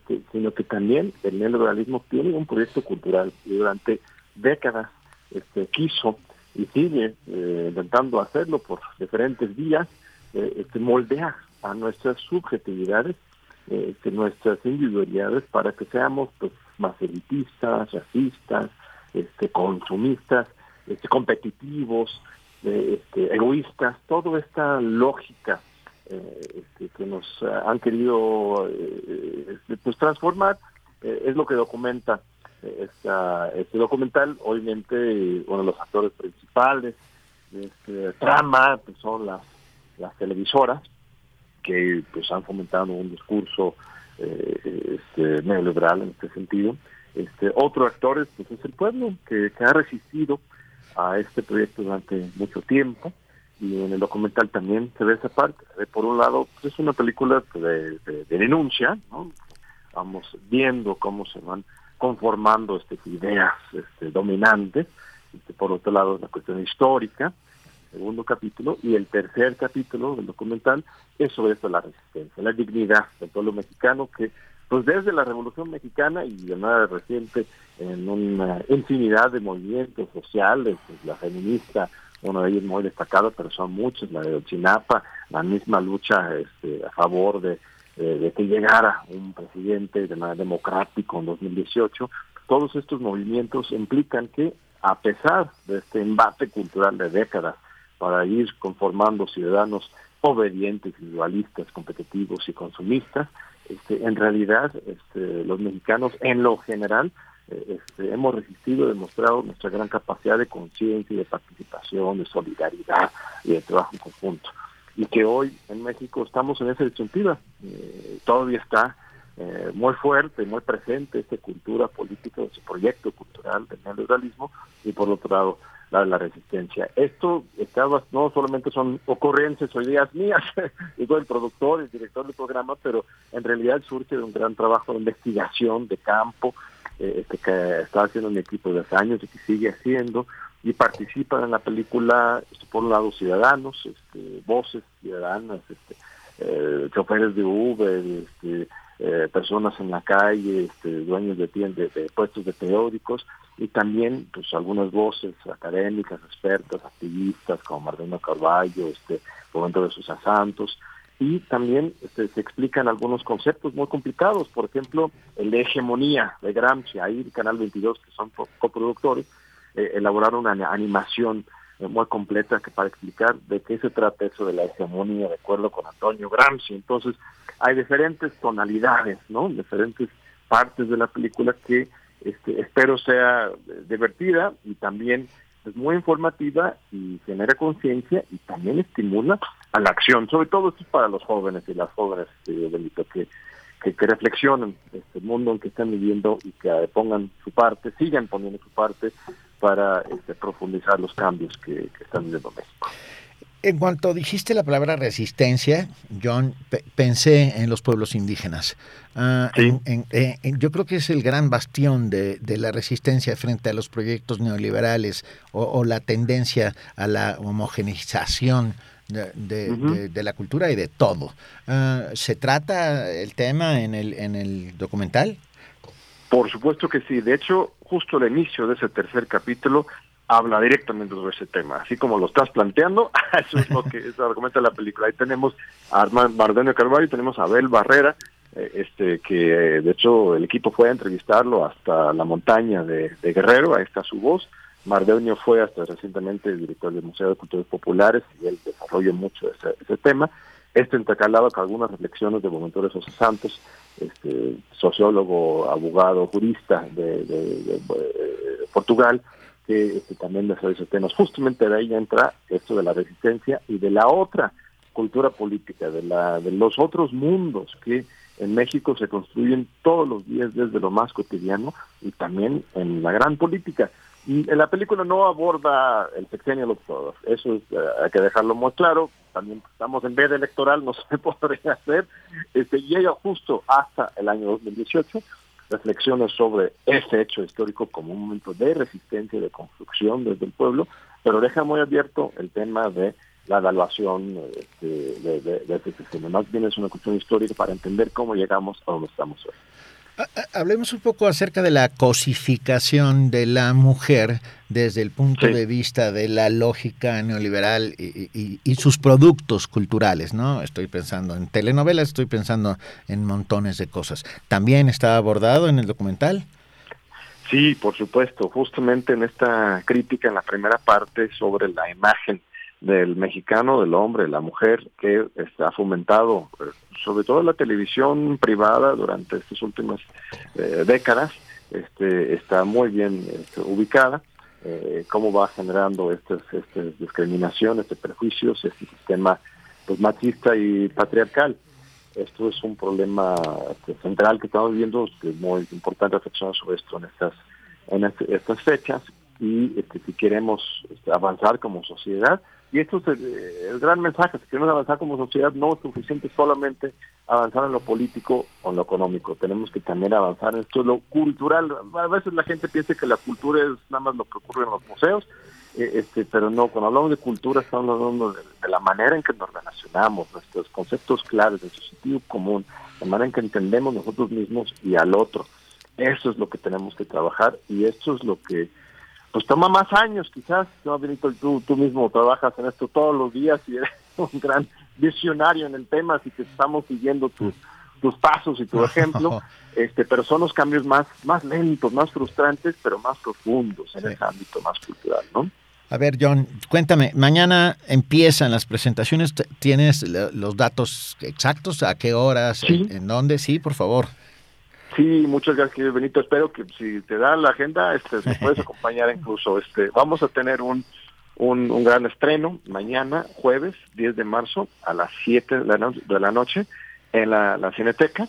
que- sino que también el neoliberalismo tiene un proyecto cultural y durante décadas este, quiso y sigue eh, intentando hacerlo por diferentes vías, eh, este, moldear a nuestras subjetividades, eh, este, nuestras individualidades para que seamos pues, más elitistas, racistas, este, consumistas, este, competitivos, eh, este, egoístas, toda esta lógica que nos han querido pues transformar es lo que documenta esta, este documental. Obviamente eh, de los actores principales de este trama pues, son las, las televisoras que pues han fomentado un discurso eh, este, neoliberal en este sentido. Este, otro actor pues, es el pueblo que, que ha resistido a este proyecto durante mucho tiempo y en el documental también se ve esa parte. Ve, por un lado, pues, es una película de denuncia, ¿no? vamos viendo cómo se van conformando estas ideas este, dominantes. Este, por otro lado, la cuestión histórica, segundo capítulo, y el tercer capítulo del documental es sobre esto la resistencia, la dignidad del pueblo mexicano que, pues desde la Revolución Mexicana y de manera reciente en una infinidad de movimientos sociales, pues, la feminista, uno de ellos muy destacado, pero son muchos, la de Ochinapa, la misma lucha este, a favor de, eh, de que llegara un presidente de manera democrática en 2018, todos estos movimientos implican que a pesar de este embate cultural de décadas para ir conformando ciudadanos obedientes, individualistas, competitivos y consumistas, este, en realidad este, los mexicanos en lo general eh, este, hemos resistido, demostrado nuestra gran capacidad de conciencia y de participación, de solidaridad y de trabajo en conjunto. Y que hoy en México estamos en esa disyuntiva. Eh, todavía está eh, muy fuerte, muy presente esta cultura política, ese proyecto cultural del neoliberalismo y por otro lado la de la resistencia. Esto estaba, no solamente son ocurrencias o ideas mías, digo el productor, el director del programa, pero en realidad surge de un gran trabajo de investigación de campo eh, este, que está haciendo mi equipo de hace años y que sigue haciendo y participan en la película este, por un lado ciudadanos, este, voces ciudadanas, este, eh, choferes de Uber, este, eh, personas en la calle, este, dueños de tiendas, de puestos de periódicos y también pues algunas voces académicas, expertas, activistas como Marlene Carballo, este, Momento de sus Santos y también se explican algunos conceptos muy complicados, por ejemplo, el de hegemonía de Gramsci, ahí el Canal 22, que son co- coproductores, eh, elaboraron una ani- animación eh, muy completa que para explicar de qué se trata eso de la hegemonía de acuerdo con Antonio Gramsci. Entonces, hay diferentes tonalidades, ¿no? Diferentes partes de la película que este, espero sea eh, divertida y también es muy informativa y genera conciencia y también estimula a la acción. Sobre todo esto es para los jóvenes y las jóvenes, este, Benito, que, que, que reflexionen este mundo en que están viviendo y que eh, pongan su parte, sigan poniendo su parte para este, profundizar los cambios que, que están viviendo México. En cuanto dijiste la palabra resistencia, John, pe- pensé en los pueblos indígenas. Ah, en- en- eh, en- yo creo que es el gran bastión de, de la resistencia frente a los proyectos neoliberales o, o la tendencia a la de, de- de- de la cultura y de todo. Ah, ¿Se trata el tema en el, en el documental? Por supuesto que sí. De hecho, justo el inicio de ese tercer capítulo habla directamente sobre ese tema. Así como lo estás planteando, eso es lo que eso argumenta la película. Ahí tenemos a Armando Mardenio Carvalho, tenemos a Abel Barrera, eh, este que eh, de hecho el equipo fue a entrevistarlo hasta la montaña de, de Guerrero, ahí está su voz. Mardenio fue hasta recientemente el director del Museo de Culturas Populares y él desarrolla mucho ese, ese tema. Esto intercalado con algunas reflexiones de Bonaventura Sosa Santos, este, sociólogo, abogado, jurista de, de- de, eh, Portugal, que este, también desarrolla temas. Justamente de ahí entra esto de la resistencia y de la otra cultura política, de, la, de los otros mundos que en México se construyen todos los días desde lo más cotidiano y también en la gran política. La película no aborda el sexenio Observer, eso es, eh, hay que dejarlo muy claro. También estamos en veda electoral, no se podría hacer. Este, llega justo hasta el año 2018 reflexiones sobre ese hecho histórico como un momento de resistencia y de construcción desde el pueblo, pero deja muy abierto el tema de la evaluación este, de, de, ese sexenio. Más bien es una cuestión histórica para entender cómo llegamos a donde estamos hoy. Hablemos un poco acerca de la cosificación de la mujer desde el punto Sí. de vista de la lógica neoliberal y, y- y sus productos culturales, ¿no? Estoy pensando en telenovelas, estoy pensando en montones de cosas. ¿También está abordado en el documental? Sí, por supuesto, justamente en esta crítica en la primera parte sobre la imagen del mexicano, del hombre, la mujer, que está fomentado eh, sobre todo la televisión privada durante estas últimas eh, décadas, este, está muy bien este, ubicada, eh, cómo va generando estas, discriminaciones, estos prejuicios, este sistema pues, machista y patriarcal. Esto es un problema este, central que estamos viviendo, es muy importante reflexionar sobre esto en estas, en este- estas fechas y este, si queremos este, avanzar como sociedad, y esto es el, gran mensaje, si queremos avanzar como sociedad no es suficiente solamente avanzar en lo político o en lo económico, tenemos que también avanzar en esto, lo cultural, a veces la gente piensa que la cultura es nada más lo que ocurre en los museos, eh, este, pero no, cuando hablamos de cultura estamos hablando de, de la manera en que nos relacionamos, nuestros conceptos claves, nuestro sentido común, la manera en que entendemos nosotros mismos y al otro. Eso es lo que tenemos que trabajar y esto es lo que pues toma más años quizás, ¿no, Benito? Tú, tú mismo trabajas en esto todos los días y eres un gran visionario en el tema, así que estamos siguiendo tus, tus pasos y tu ejemplo, este, pero son los cambios más, más lentos, más frustrantes, pero más profundos en ese ámbito más cultural, ¿no? A ver, John, cuéntame, mañana empiezan las presentaciones, ¿t- ¿tienes los datos exactos? ¿A qué horas? Sí. ¿En, en dónde? Sí, por favor. Sí, muchas gracias, querido Benito. Espero que si te da la agenda, este, me puedes acompañar incluso. Este, vamos a tener un, un, un gran estreno mañana, jueves, 10 de marzo, a las 7 de la, no- de la noche, en la, la Cineteca.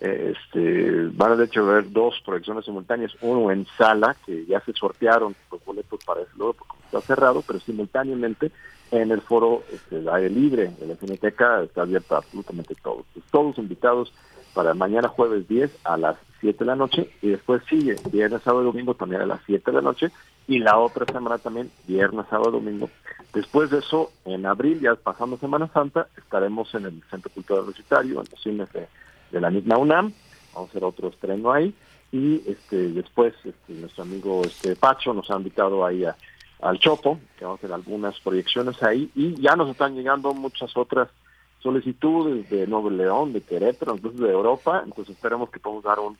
Eh, Este, van a de hecho ver dos proyecciones simultáneas, uno en sala, que ya se sortearon los boletos para ese luego porque está cerrado, pero simultáneamente en el foro este, aire libre de la Cineteca está abierta absolutamente todos. Pues, todos invitados para mañana jueves 10 a las 7 de la noche y después sigue viernes, sábado y domingo también a las 7 de la noche y la otra semana también viernes, sábado domingo. Después de eso, en abril, ya pasando Semana Santa, estaremos en el Centro Cultural Universitario, en los cines de, de la misma UNAM, vamos a hacer otro estreno ahí. Y este después este, nuestro amigo este Pacho nos ha invitado ahí a- al Chopo, que vamos a hacer algunas proyecciones ahí. Y ya nos están llegando muchas otras solicitudes de Nuevo León, de Querétaro, incluso de Europa, entonces esperemos que podamos dar un,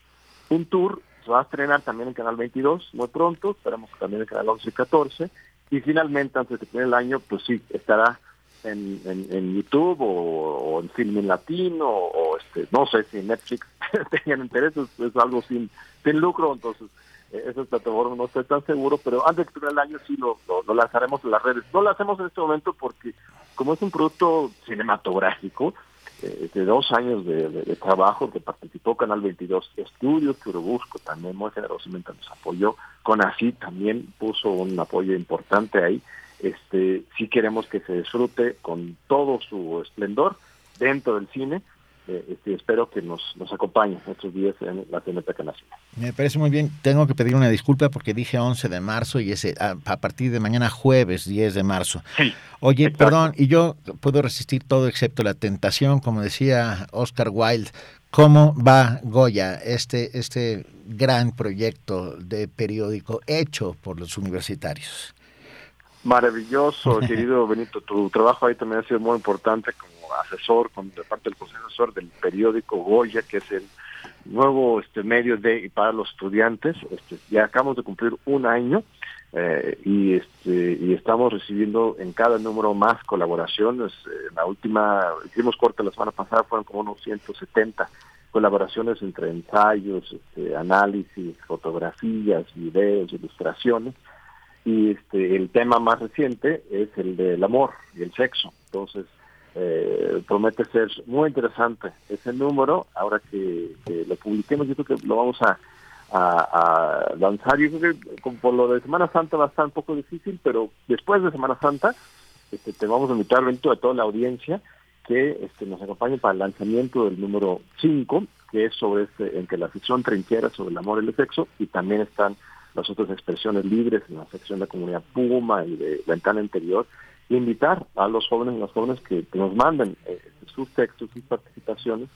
un tour, se va a estrenar también en Canal 22 muy pronto, esperemos que también en Canal 11 y 14, y finalmente antes de que termine el año, pues sí, estará en, en, en YouTube o, o en Filmin Latino o, este, no sé si Netflix tengan interés, es, algo sin, sin lucro, entonces eh, esas plataformas no estoy tan seguro, pero antes de que termine el año sí lo, lo, lo lanzaremos en las redes. No lo hacemos en este momento porque como es un producto cinematográfico, eh, de dos años de, trabajo que participó Canal 22 Estudios, que busco también muy generosamente nos apoyó, con así también puso un apoyo importante ahí. Este, sí queremos que se disfrute con todo su esplendor dentro del cine. Eh, este, espero que nos, nos acompañen estos días en la Cineteca Nacional. Me parece muy bien. Tengo que pedir una disculpa porque dije 11 de marzo y ese a, a partir de mañana jueves 10 de marzo. Oye, perdón, y yo puedo resistir todo excepto la tentación, como decía Oscar Wilde. ¿Cómo va Goya, este, este gran proyecto de periódico hecho por los universitarios? Maravilloso, querido Benito. Tu trabajo ahí también ha sido muy importante como asesor, con, de parte del consejo asesor del periódico Goya, que es el nuevo este medio de para los estudiantes. Este, ya acabamos de cumplir un año eh, y este y estamos recibiendo en cada número más colaboraciones. Eh, la última hicimos corte la semana pasada fueron como unos 170 colaboraciones entre ensayos, este, análisis, fotografías, videos, ilustraciones y este el tema más reciente es el del amor y el sexo entonces eh, promete ser muy interesante ese número ahora que, lo publiquemos yo creo que lo vamos a, lanzar. Yo creo que como por lo de Semana Santa va a estar un poco difícil, pero después de Semana Santa este, te vamos a invitar, a toda la audiencia que este, nos acompañe para el lanzamiento del número 5, que es sobre este, en que la ficción trinchera sobre el amor y el sexo, y también están las otras expresiones libres en la sección de la comunidad Puma y de Ventana Interior, invitar a los jóvenes y las jóvenes que, nos manden eh, sus textos, sus participaciones,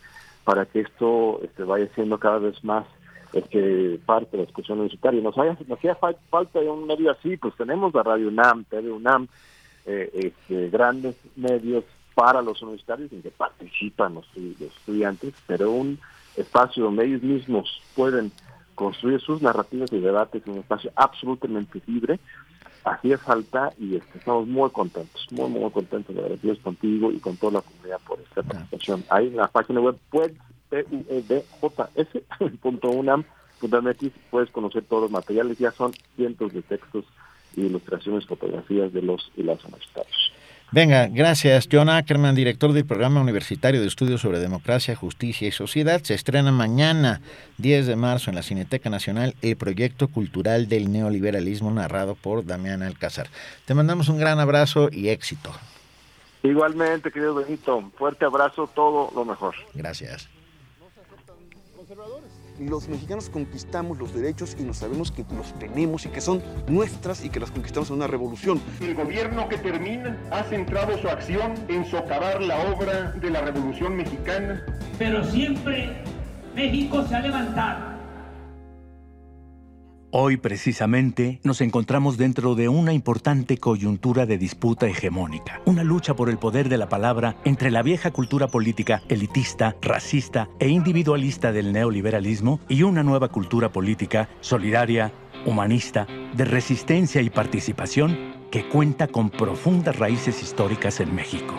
para que esto este, vaya siendo cada vez más este, parte de la discusión universitaria. Nos, haya, nos hacía fa- falta de un medio así, pues tenemos la Radio UNAM, TV UNAM, eh, este, grandes medios para los universitarios en que participan los, los estudiantes, pero un espacio donde ellos mismos pueden construir sus narrativas y debates en un espacio absolutamente libre, hacía falta y este, estamos muy contentos, muy, muy contentos de agradecidos contigo y con toda la comunidad por esta participación. Ahí en la página web puedes, PUEDJS.unam.mx puedes conocer todos los materiales, ya son cientos de textos y ilustraciones, fotografías de los y las universitarios. Venga, gracias. John Ackerman, director del Programa Universitario de Estudios sobre Democracia, Justicia y Sociedad. Se estrena mañana, 10 de marzo, en la Cineteca Nacional, el proyecto cultural del neoliberalismo narrado por Damián Alcázar. Te mandamos un gran abrazo y éxito. Igualmente, querido Benito, fuerte abrazo, todo lo mejor. Gracias. Los mexicanos conquistamos los derechos y nos sabemos que los tenemos y que son nuestras y que las conquistamos en una revolución. El gobierno que termina ha centrado su acción en socavar la obra de la Revolución Mexicana. Pero siempre México se ha levantado. Hoy precisamente nos encontramos dentro de una importante coyuntura de disputa hegemónica, una lucha por el poder de la palabra entre la vieja cultura política elitista, racista e individualista del neoliberalismo y una nueva cultura política solidaria, humanista, de resistencia y participación que cuenta con profundas raíces históricas en México.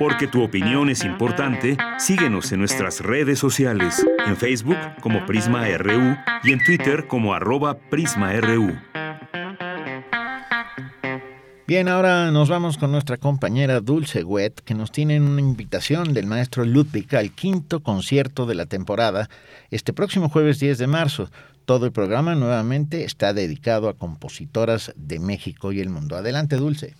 Porque tu opinión es importante, síguenos en nuestras redes sociales, en Facebook como Prisma RU y en Twitter como arroba PrismaRU. Bien, ahora nos vamos con nuestra compañera Dulce Wet, que nos tiene una invitación del maestro Ludwig al quinto concierto de la temporada, este próximo jueves 10 de marzo. Todo el programa nuevamente está dedicado a compositoras de México y el mundo. Adelante, Dulce.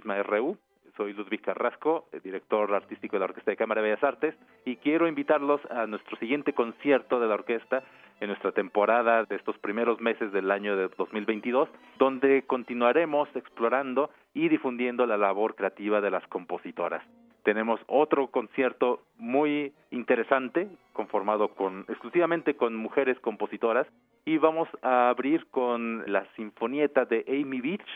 Prisma. Soy Ludwig Carrasco, eh, director artístico de la Orquesta de Cámara de Bellas Artes, y quiero invitarlos a nuestro siguiente concierto de la orquesta en nuestra temporada de estos primeros meses del año de 2022, donde continuaremos explorando y difundiendo la labor creativa de las compositoras. Tenemos otro concierto muy interesante, conformado con exclusivamente con mujeres compositoras, y vamos a abrir con la Sinfonieta de Amy Beach,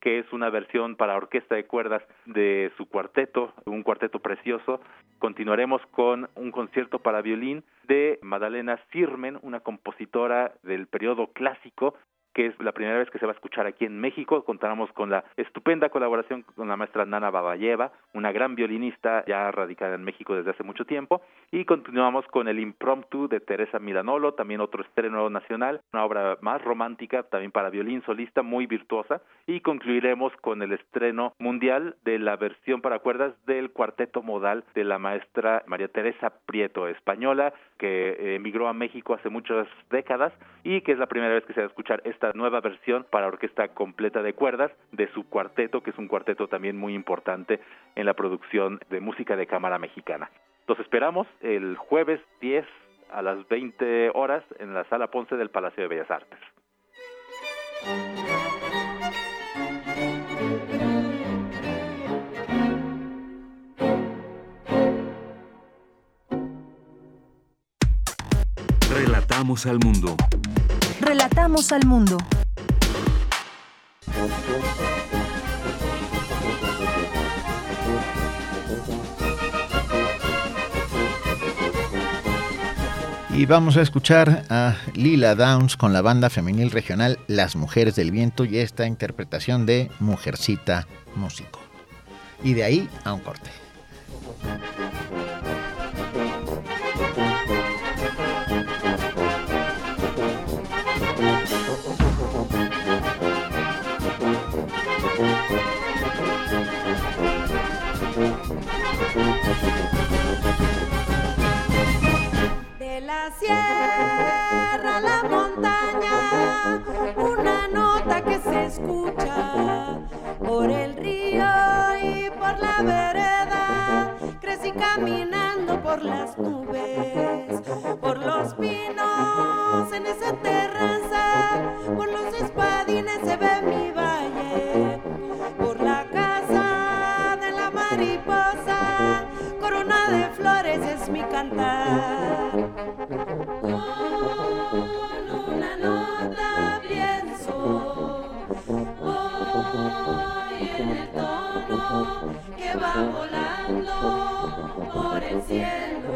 que es una versión para orquesta de cuerdas de su cuarteto, un cuarteto precioso. Continuaremos con un concierto para violín de Madalena Sirmen, una compositora del periodo clásico que es la primera vez que se va a escuchar aquí en México. Contamos con la estupenda colaboración con la maestra Nana Babayeva, una gran violinista ya radicada en México desde hace mucho tiempo. Y continuamos con el impromptu de Teresa Milanolo, también otro estreno nacional, una obra más romántica, también para violín solista, muy virtuosa. Y concluiremos con el estreno mundial de la versión para cuerdas del cuarteto modal de la maestra María Teresa Prieto, española, que emigró a México hace muchas décadas y que es la primera vez que se va a escuchar esta nueva versión para orquesta completa de cuerdas de su cuarteto, que es un cuarteto también muy importante en la producción de música de cámara mexicana. Los esperamos el jueves 10 a las 20 horas en la Sala Ponce del Palacio de Bellas Artes. Relatamos al mundo. Relatamos al mundo. Y vamos a escuchar a Lila Downs con la banda femenil regional Las Mujeres del Viento y esta interpretación de Mujercita Músico. Y de ahí a un corte. La la montaña, una nota que se escucha por el río y por la vereda. Crecí caminando por las nubes, por los pinos en esa terraza, por los espadines se ve mi cantar. Con una nota pienso, voy en el tono que va volando por el cielo.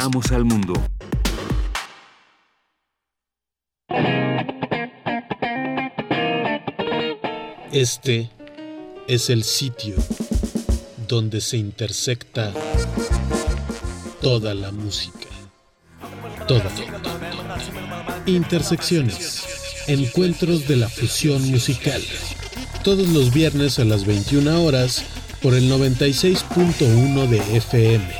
Relatamos al mundo. Este es el sitio donde se intersecta toda la música. Toda. Intersecciones. Encuentros de la fusión musical. Todos los viernes a las 21 horas por el 96.1 de FM.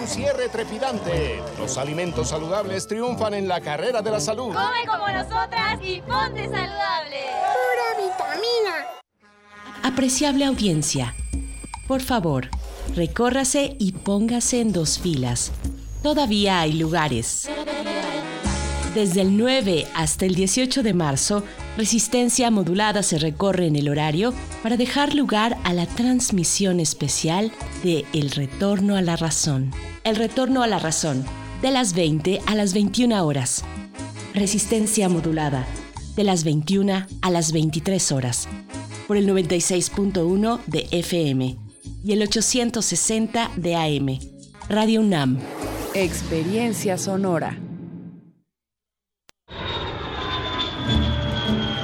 Un cierre trepidante. Los alimentos saludables triunfan en la carrera de la salud. Come como nosotras y ponte saludable. Pura vitamina. Apreciable audiencia, por favor, recórrase y póngase en dos filas. todavía hay lugares. Desde el 9 hasta el 18 de marzo, Resistencia Modulada se recorre en el horario para dejar lugar a la transmisión especial de El Retorno a la Razón. El Retorno a la Razón, de las 20 a las 21 horas. Resistencia Modulada, de las 21 a las 23 horas, por el 96.1 de FM y el 860 de AM. Radio UNAM. Experiencia sonora.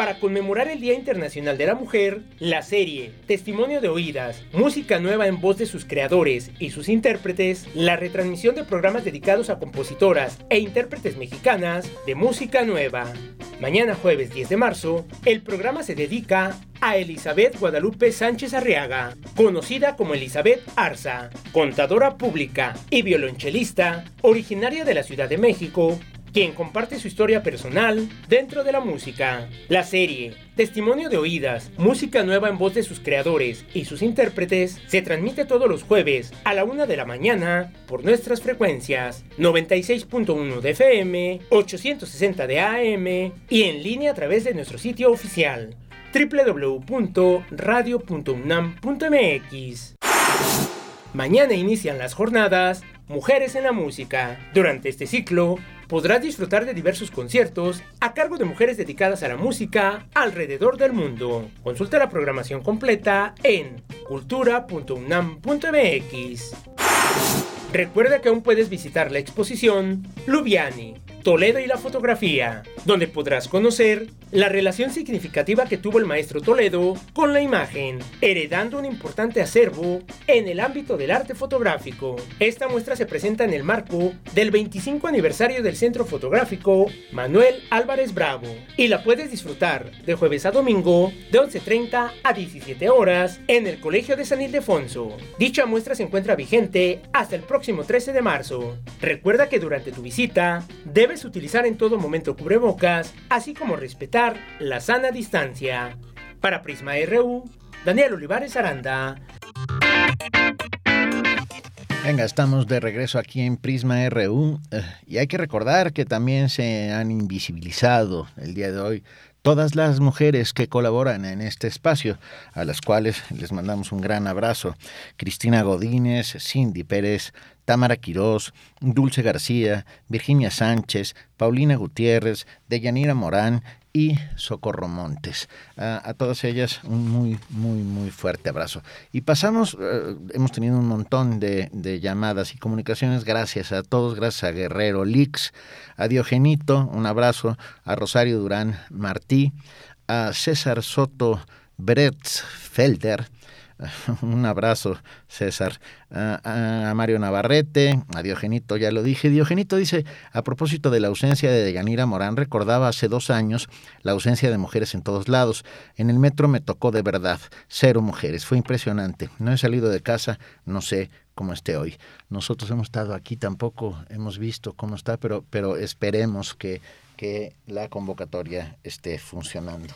Para conmemorar el Día Internacional de la Mujer, la serie Testimonio de Oídas, música nueva en voz de sus creadores y sus intérpretes, la retransmisión de programas dedicados a compositoras e intérpretes mexicanas de música nueva. Mañana jueves 10 de marzo, el programa se dedica a Elizabeth Guadalupe Sánchez Arriaga, conocida como Elizabeth Arza, contadora pública y violonchelista, originaria de la Ciudad de México, quien comparte su historia personal dentro de la música. La serie Testimonio de Oídas, música nueva en voz de sus creadores y sus intérpretes, se transmite todos los jueves a la una de la mañana por nuestras frecuencias 96.1 de FM, 860 de AM y en línea a través de nuestro sitio oficial www.radio.unam.mx. Mañana inician las jornadas Mujeres en la Música. Durante este ciclo, podrás disfrutar de diversos conciertos a cargo de mujeres dedicadas a la música alrededor del mundo. Consulta la programación completa en cultura.unam.mx. Recuerda que aún puedes visitar la exposición Lubiani, Toledo y la fotografía, donde podrás conocer la relación significativa que tuvo el maestro Toledo con la imagen, heredando un importante acervo en el ámbito del arte fotográfico. Esta muestra se presenta en el marco del 25 aniversario del Centro Fotográfico Manuel Álvarez Bravo y la puedes disfrutar de jueves a domingo de 11.30 a 17 horas en el Colegio de San Ildefonso. Dicha muestra se encuentra vigente hasta el próximo 13 de marzo. Recuerda que durante tu visita debes utilizar en todo momento cubrebocas, así como respetar la sana distancia. Para Prisma RU, Daniel Olivares Aranda. Venga, estamos de regreso aquí en Prisma RU eh, y hay que recordar que también se han invisibilizado el día de hoy todas las mujeres que colaboran en este espacio, a las cuales les mandamos un gran abrazo. Cristina Godínez, Cindy Pérez, Támara Quirós, Dulce García, Virginia Sánchez, Paulina Gutiérrez, Deyanira Morán y Socorro Montes. A, todas ellas un muy, muy, muy fuerte abrazo. Y pasamos, eh, hemos tenido un montón de, de llamadas y comunicaciones, gracias a todos, gracias a Guerrero Lix, a Diogenito, un abrazo, a Rosario Durán Martí, a César Soto Bretz Felder, un abrazo, César. A, Mario Navarrete, a Diogenito, ya lo dije. Diogenito dice, a propósito de la ausencia de Yanira Morán, recordaba hace dos años la ausencia de mujeres en todos lados. En el metro me tocó de verdad, cero mujeres. Fue impresionante. No he salido de casa, no sé cómo esté hoy. Nosotros hemos estado aquí, tampoco hemos visto cómo está, pero, pero esperemos que, que la convocatoria esté funcionando.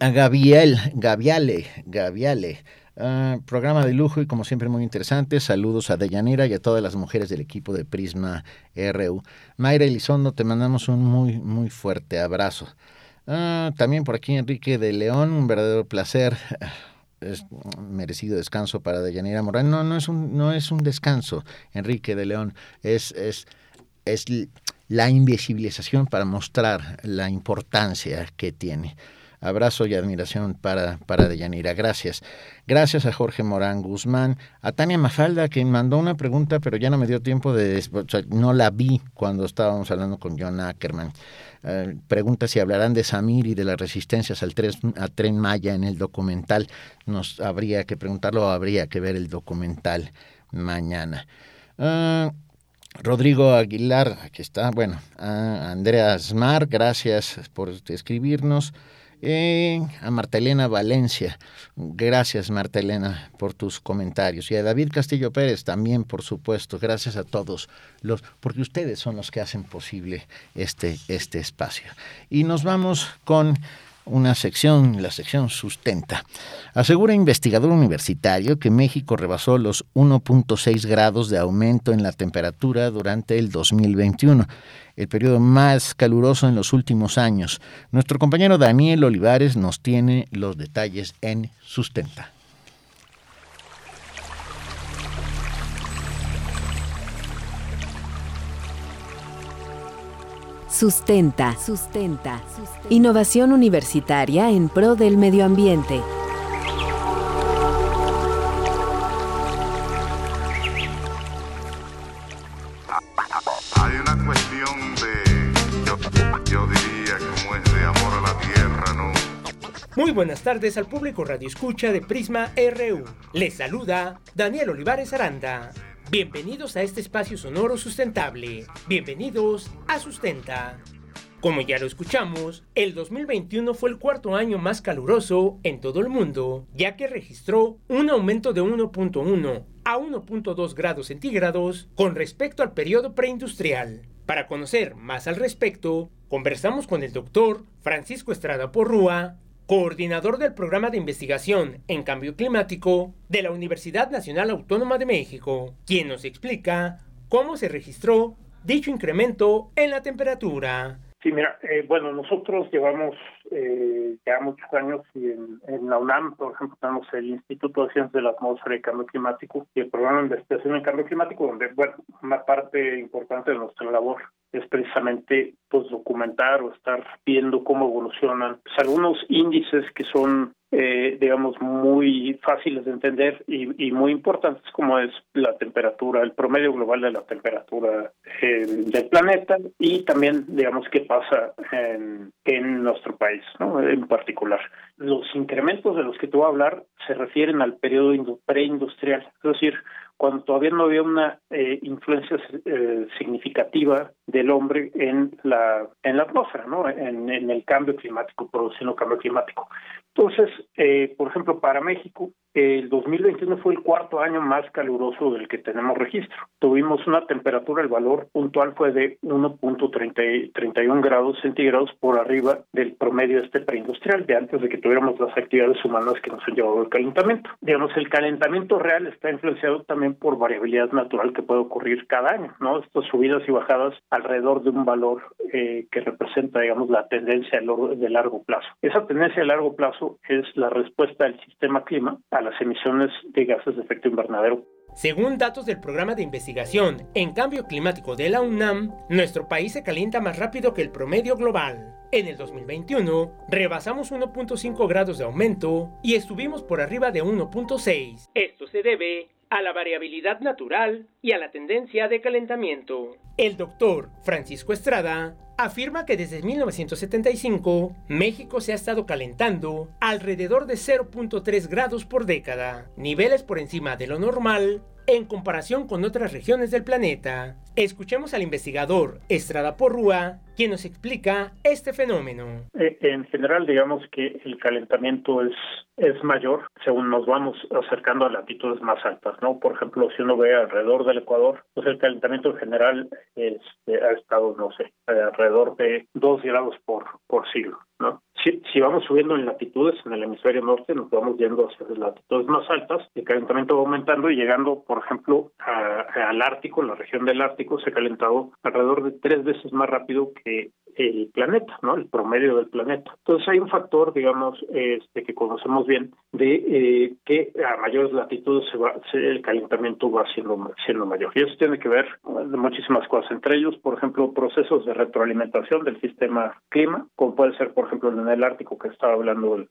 A Gabriel, Gaviale, Gaviale. Uh, programa de lujo y como siempre muy interesante. Saludos a Deyanira y a todas las mujeres del equipo de Prisma RU. Mayra Elizondo, te mandamos un muy, muy fuerte abrazo. Uh, también por aquí Enrique de León, un verdadero placer. Es merecido descanso para Deyanira Morán. No, no es un, no es un descanso, Enrique de León. Es, es, es la invisibilización para mostrar la importancia que tiene. Abrazo y admiración para, para Deyanira. Gracias. Gracias a Jorge Morán Guzmán, a Tania Mafalda, quien mandó una pregunta, pero ya no me dio tiempo de... no la vi cuando estábamos hablando con John Ackerman. Eh, pregunta si hablarán de Samir y de las resistencias al, tres- a Tren Maya en el documental. Nos habría que preguntarlo habría que ver el documental mañana. Ah, Rodrigo Aguilar, aquí está. Bueno, a Andrea Smar, gracias por escribirnos. Eh, a Marta Elena Valencia, gracias Marta Elena por tus comentarios. Y a David Castillo Pérez también, por supuesto. Gracias a todos los, porque ustedes son los que hacen posible este, este espacio. Y nos vamos con una sección, la sección sustenta. Asegura investigador universitario que México rebasó los 1.6 grados de aumento en la temperatura durante el 2021, el periodo más caluroso en los últimos años. Nuestro compañero Daniel Olivares nos tiene los detalles en sustenta. Sustenta. Sustenta. Innovación universitaria en pro del medio ambiente. Hay una cuestión de, yo, yo diría, como es de amor a la tierra, ¿no? Muy buenas tardes al público Radio Escucha de Prisma RU. Les saluda Daniel Olivares Aranda. Bienvenidos a este espacio sonoro sustentable. Bienvenidos a Sustenta. Como ya lo escuchamos, el 2021 fue el cuarto año más caluroso en todo el mundo, ya que registró un aumento de 1.1 a 1.2 grados centígrados con respecto al periodo preindustrial. Para conocer más al respecto, conversamos con el doctor Francisco Estrada Porrúa, coordinador del programa de investigación en cambio climático de la Universidad Nacional Autónoma de México, quien nos explica cómo se registró dicho incremento en la temperatura. Sí, mira, eh, bueno, nosotros llevamos eh, ya muchos años y en, en la UNAM, por ejemplo, tenemos el Instituto de Ciencias de la Atmósfera y Cambio Climático y el programa de investigación en cambio climático, donde, bueno, una parte importante de nuestra labor es precisamente pues documentar o estar viendo cómo evolucionan pues, algunos índices que son eh, digamos muy fáciles de entender y, y muy importantes como es la temperatura el promedio global de la temperatura del planeta y también digamos qué pasa en, en nuestro país ¿no? en particular los incrementos de los que te voy a hablar se refieren al periodo indu- preindustrial es decir cuando todavía no había una eh, influencia eh, significativa del hombre en la en la atmósfera, ¿no? En, en el cambio climático, produciendo cambio climático. Entonces, eh, por ejemplo, para México, el 2021 fue el cuarto año más caluroso del que tenemos registro. Tuvimos una temperatura, el valor puntual fue de 1.31 grados centígrados por arriba del promedio este preindustrial, de antes de que tuviéramos las actividades humanas que nos han llevado al calentamiento. Digamos, el calentamiento real está influenciado también por variabilidad natural que puede ocurrir cada año, ¿no? Estas subidas y bajadas alrededor de un valor eh, que representa, digamos, la tendencia de largo- plazo. Esa tendencia de largo plazo es la respuesta del sistema clima a las emisiones de gases de efecto invernadero Según datos del programa de investigación en cambio climático de la UNAM, nuestro país se calienta más rápido que el promedio global. En el 2021, rebasamos 1.5 grados de aumento y estuvimos por arriba de 1.6. Esto se debe a la variabilidad natural y a la tendencia de calentamiento. El doctor Francisco Estrada afirma que desde 1975 México se ha estado calentando alrededor de 0.3 grados por década, niveles por encima de lo normal en comparación con otras regiones del planeta. Escuchemos al investigador Estrada Porrúa, quien nos explica este fenómeno. Eh, En general, digamos que el calentamiento es es mayor según nos vamos acercando a latitudes más altas, ¿no? Por ejemplo, si uno ve alrededor del Ecuador, pues el calentamiento en general este, ha estado, no sé, alrededor de 2 grados por, por siglo, ¿no? Si, si vamos subiendo en latitudes en el hemisferio norte, nos vamos yendo hacia las latitudes más altas, el calentamiento va aumentando y llegando, por ejemplo, a- al Ártico, la región del Ártico se ha calentado alrededor de tres veces más rápido que el planeta, ¿no? El promedio del planeta. Entonces hay un factor, digamos, este que conocemos bien de eh, que a mayores latitudes se va, se- el calentamiento va siendo siendo mayor. Y eso tiene que ver con muchísimas cosas, entre ellos, por ejemplo, procesos de retroalimentación del sistema clima, como puede ser, por ejemplo, en el Ártico que estaba hablando eh,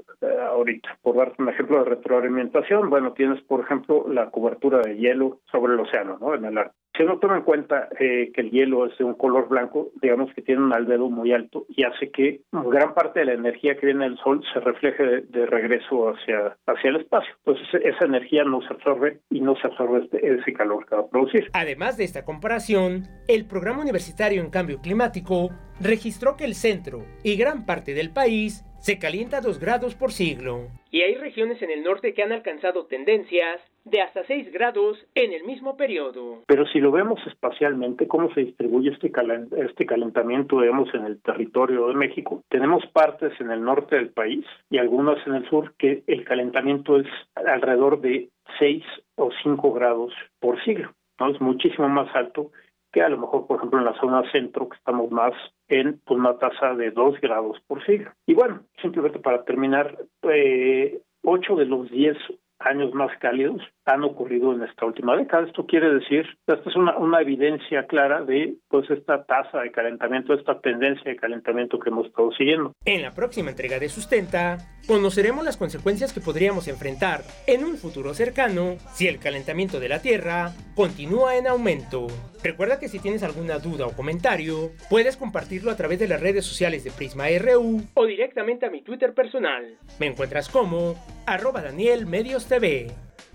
ahorita. Por darte un ejemplo de retroalimentación, bueno, tienes, por ejemplo, la cobertura de hielo sobre el océano, ¿no? En el Ártico. Si uno toma en cuenta eh, que el hielo es de un color blanco, digamos que tiene un albedo muy alto y hace que gran parte de la energía que viene del sol se refleje de, de regreso hacia, hacia el espacio. Entonces esa energía no se absorbe y no se absorbe este- ese calor que va a producir. Además de esta comparación, el Programa Universitario en Cambio Climático registró que el centro y gran parte del país se calienta a 2 grados por siglo. Y hay regiones en el norte que han alcanzado tendencias de hasta 6 grados en el mismo periodo. Pero si lo vemos espacialmente, cómo se distribuye este, calen- este calentamiento, digamos, en el territorio de México, tenemos partes en el norte del país y algunas en el sur que el calentamiento es alrededor de 6 o 5 grados por siglo. ¿no? Es muchísimo más alto que a lo mejor, por ejemplo, en la zona centro, que estamos más en pues, una tasa de 2 grados por siglo. Y bueno, simplemente para terminar, eh, 8 de los 10 años más cálidos han ocurrido en esta última década. Esto quiere decir, esta es una, una evidencia clara de pues esta tasa de calentamiento, esta tendencia de calentamiento que hemos estado siguiendo. En la próxima entrega de Sustenta, conoceremos las consecuencias que podríamos enfrentar en un futuro cercano si el calentamiento de la Tierra continúa en aumento. Recuerda que si tienes alguna duda o comentario, puedes compartirlo a través de las redes sociales de Prisma RU o directamente a mi Twitter personal. Me encuentras como arroba Daniel Medios TV.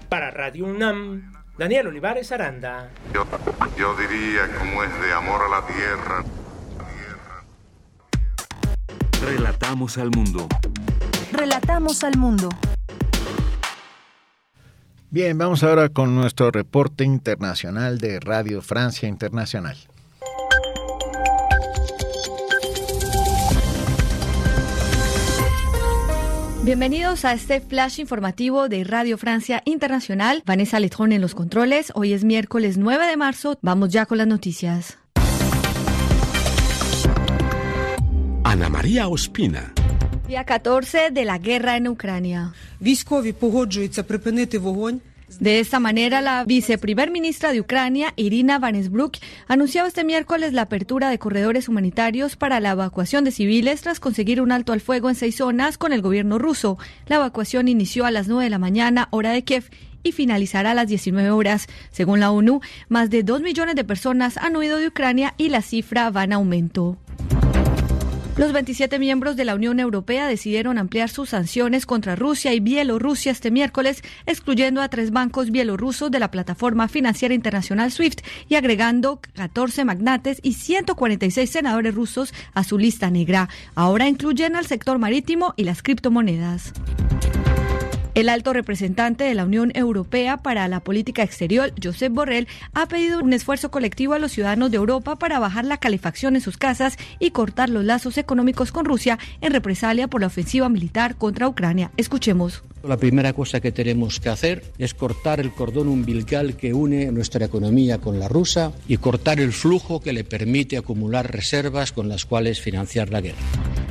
Para Radio UNAM, Daniel Olivares Aranda. Yo, yo diría como es de amor a la tierra. Relatamos al mundo. Relatamos al mundo. Bien, vamos ahora con nuestro reporte internacional de Radio Francia Internacional. Bienvenidos a este flash informativo de Radio Francia Internacional. Vanessa Letrón en los controles. Hoy es miércoles 9 de marzo. Vamos ya con las noticias. Ana María Ospina. Día 14 de la guerra en Ucrania. De esta manera, la viceprimer ministra de Ucrania, Irina Vanesbruk, anunciaba este miércoles la apertura de corredores humanitarios para la evacuación de civiles tras conseguir un alto al fuego en seis zonas con el gobierno ruso. La evacuación inició a las 9 de la mañana, hora de Kiev, y finalizará a las 19 horas. Según la ONU, más de 2 millones de personas han huido de Ucrania y la cifra va en aumento. Los 27 miembros de la Unión Europea decidieron ampliar sus sanciones contra Rusia y Bielorrusia este miércoles, excluyendo a tres bancos bielorrusos de la plataforma financiera internacional SWIFT y agregando 14 magnates y 146 senadores rusos a su lista negra. Ahora incluyen al sector marítimo y las criptomonedas. El alto representante de la Unión Europea para la Política Exterior, Josep Borrell, ha pedido un esfuerzo colectivo a los ciudadanos de Europa para bajar la calefacción en sus casas y cortar los lazos económicos con Rusia en represalia por la ofensiva militar contra Ucrania. Escuchemos. La primera cosa que tenemos que hacer es cortar el cordón umbilical que une nuestra economía con la rusa y cortar el flujo que le permite acumular reservas con las cuales financiar la guerra.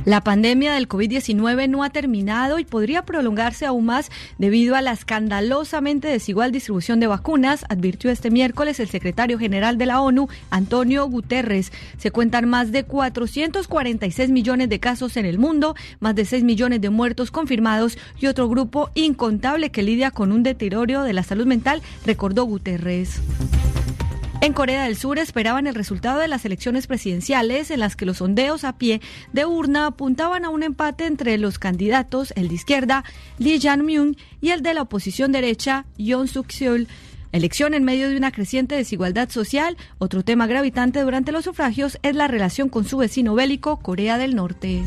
La pandemia del COVID-19 no ha terminado y podría prolongarse aún más debido a la escandalosamente desigual distribución de vacunas, advirtió este miércoles el secretario general de la ONU, Antonio Guterres. Se cuentan más de 446 millones de casos en el mundo, más de 6 millones de muertos confirmados y otro grupo incontable que lidia con un deterioro de la salud mental, recordó Guterres. En Corea del Sur esperaban el resultado de las elecciones presidenciales en las que los sondeos a pie de urna apuntaban a un empate entre los candidatos, el de izquierda, Lee Jae-myung, y el de la oposición derecha, Yoon Suk-yeol. Elección en medio de una creciente desigualdad social. Otro tema gravitante durante los sufragios es la relación con su vecino bélico, Corea del Norte.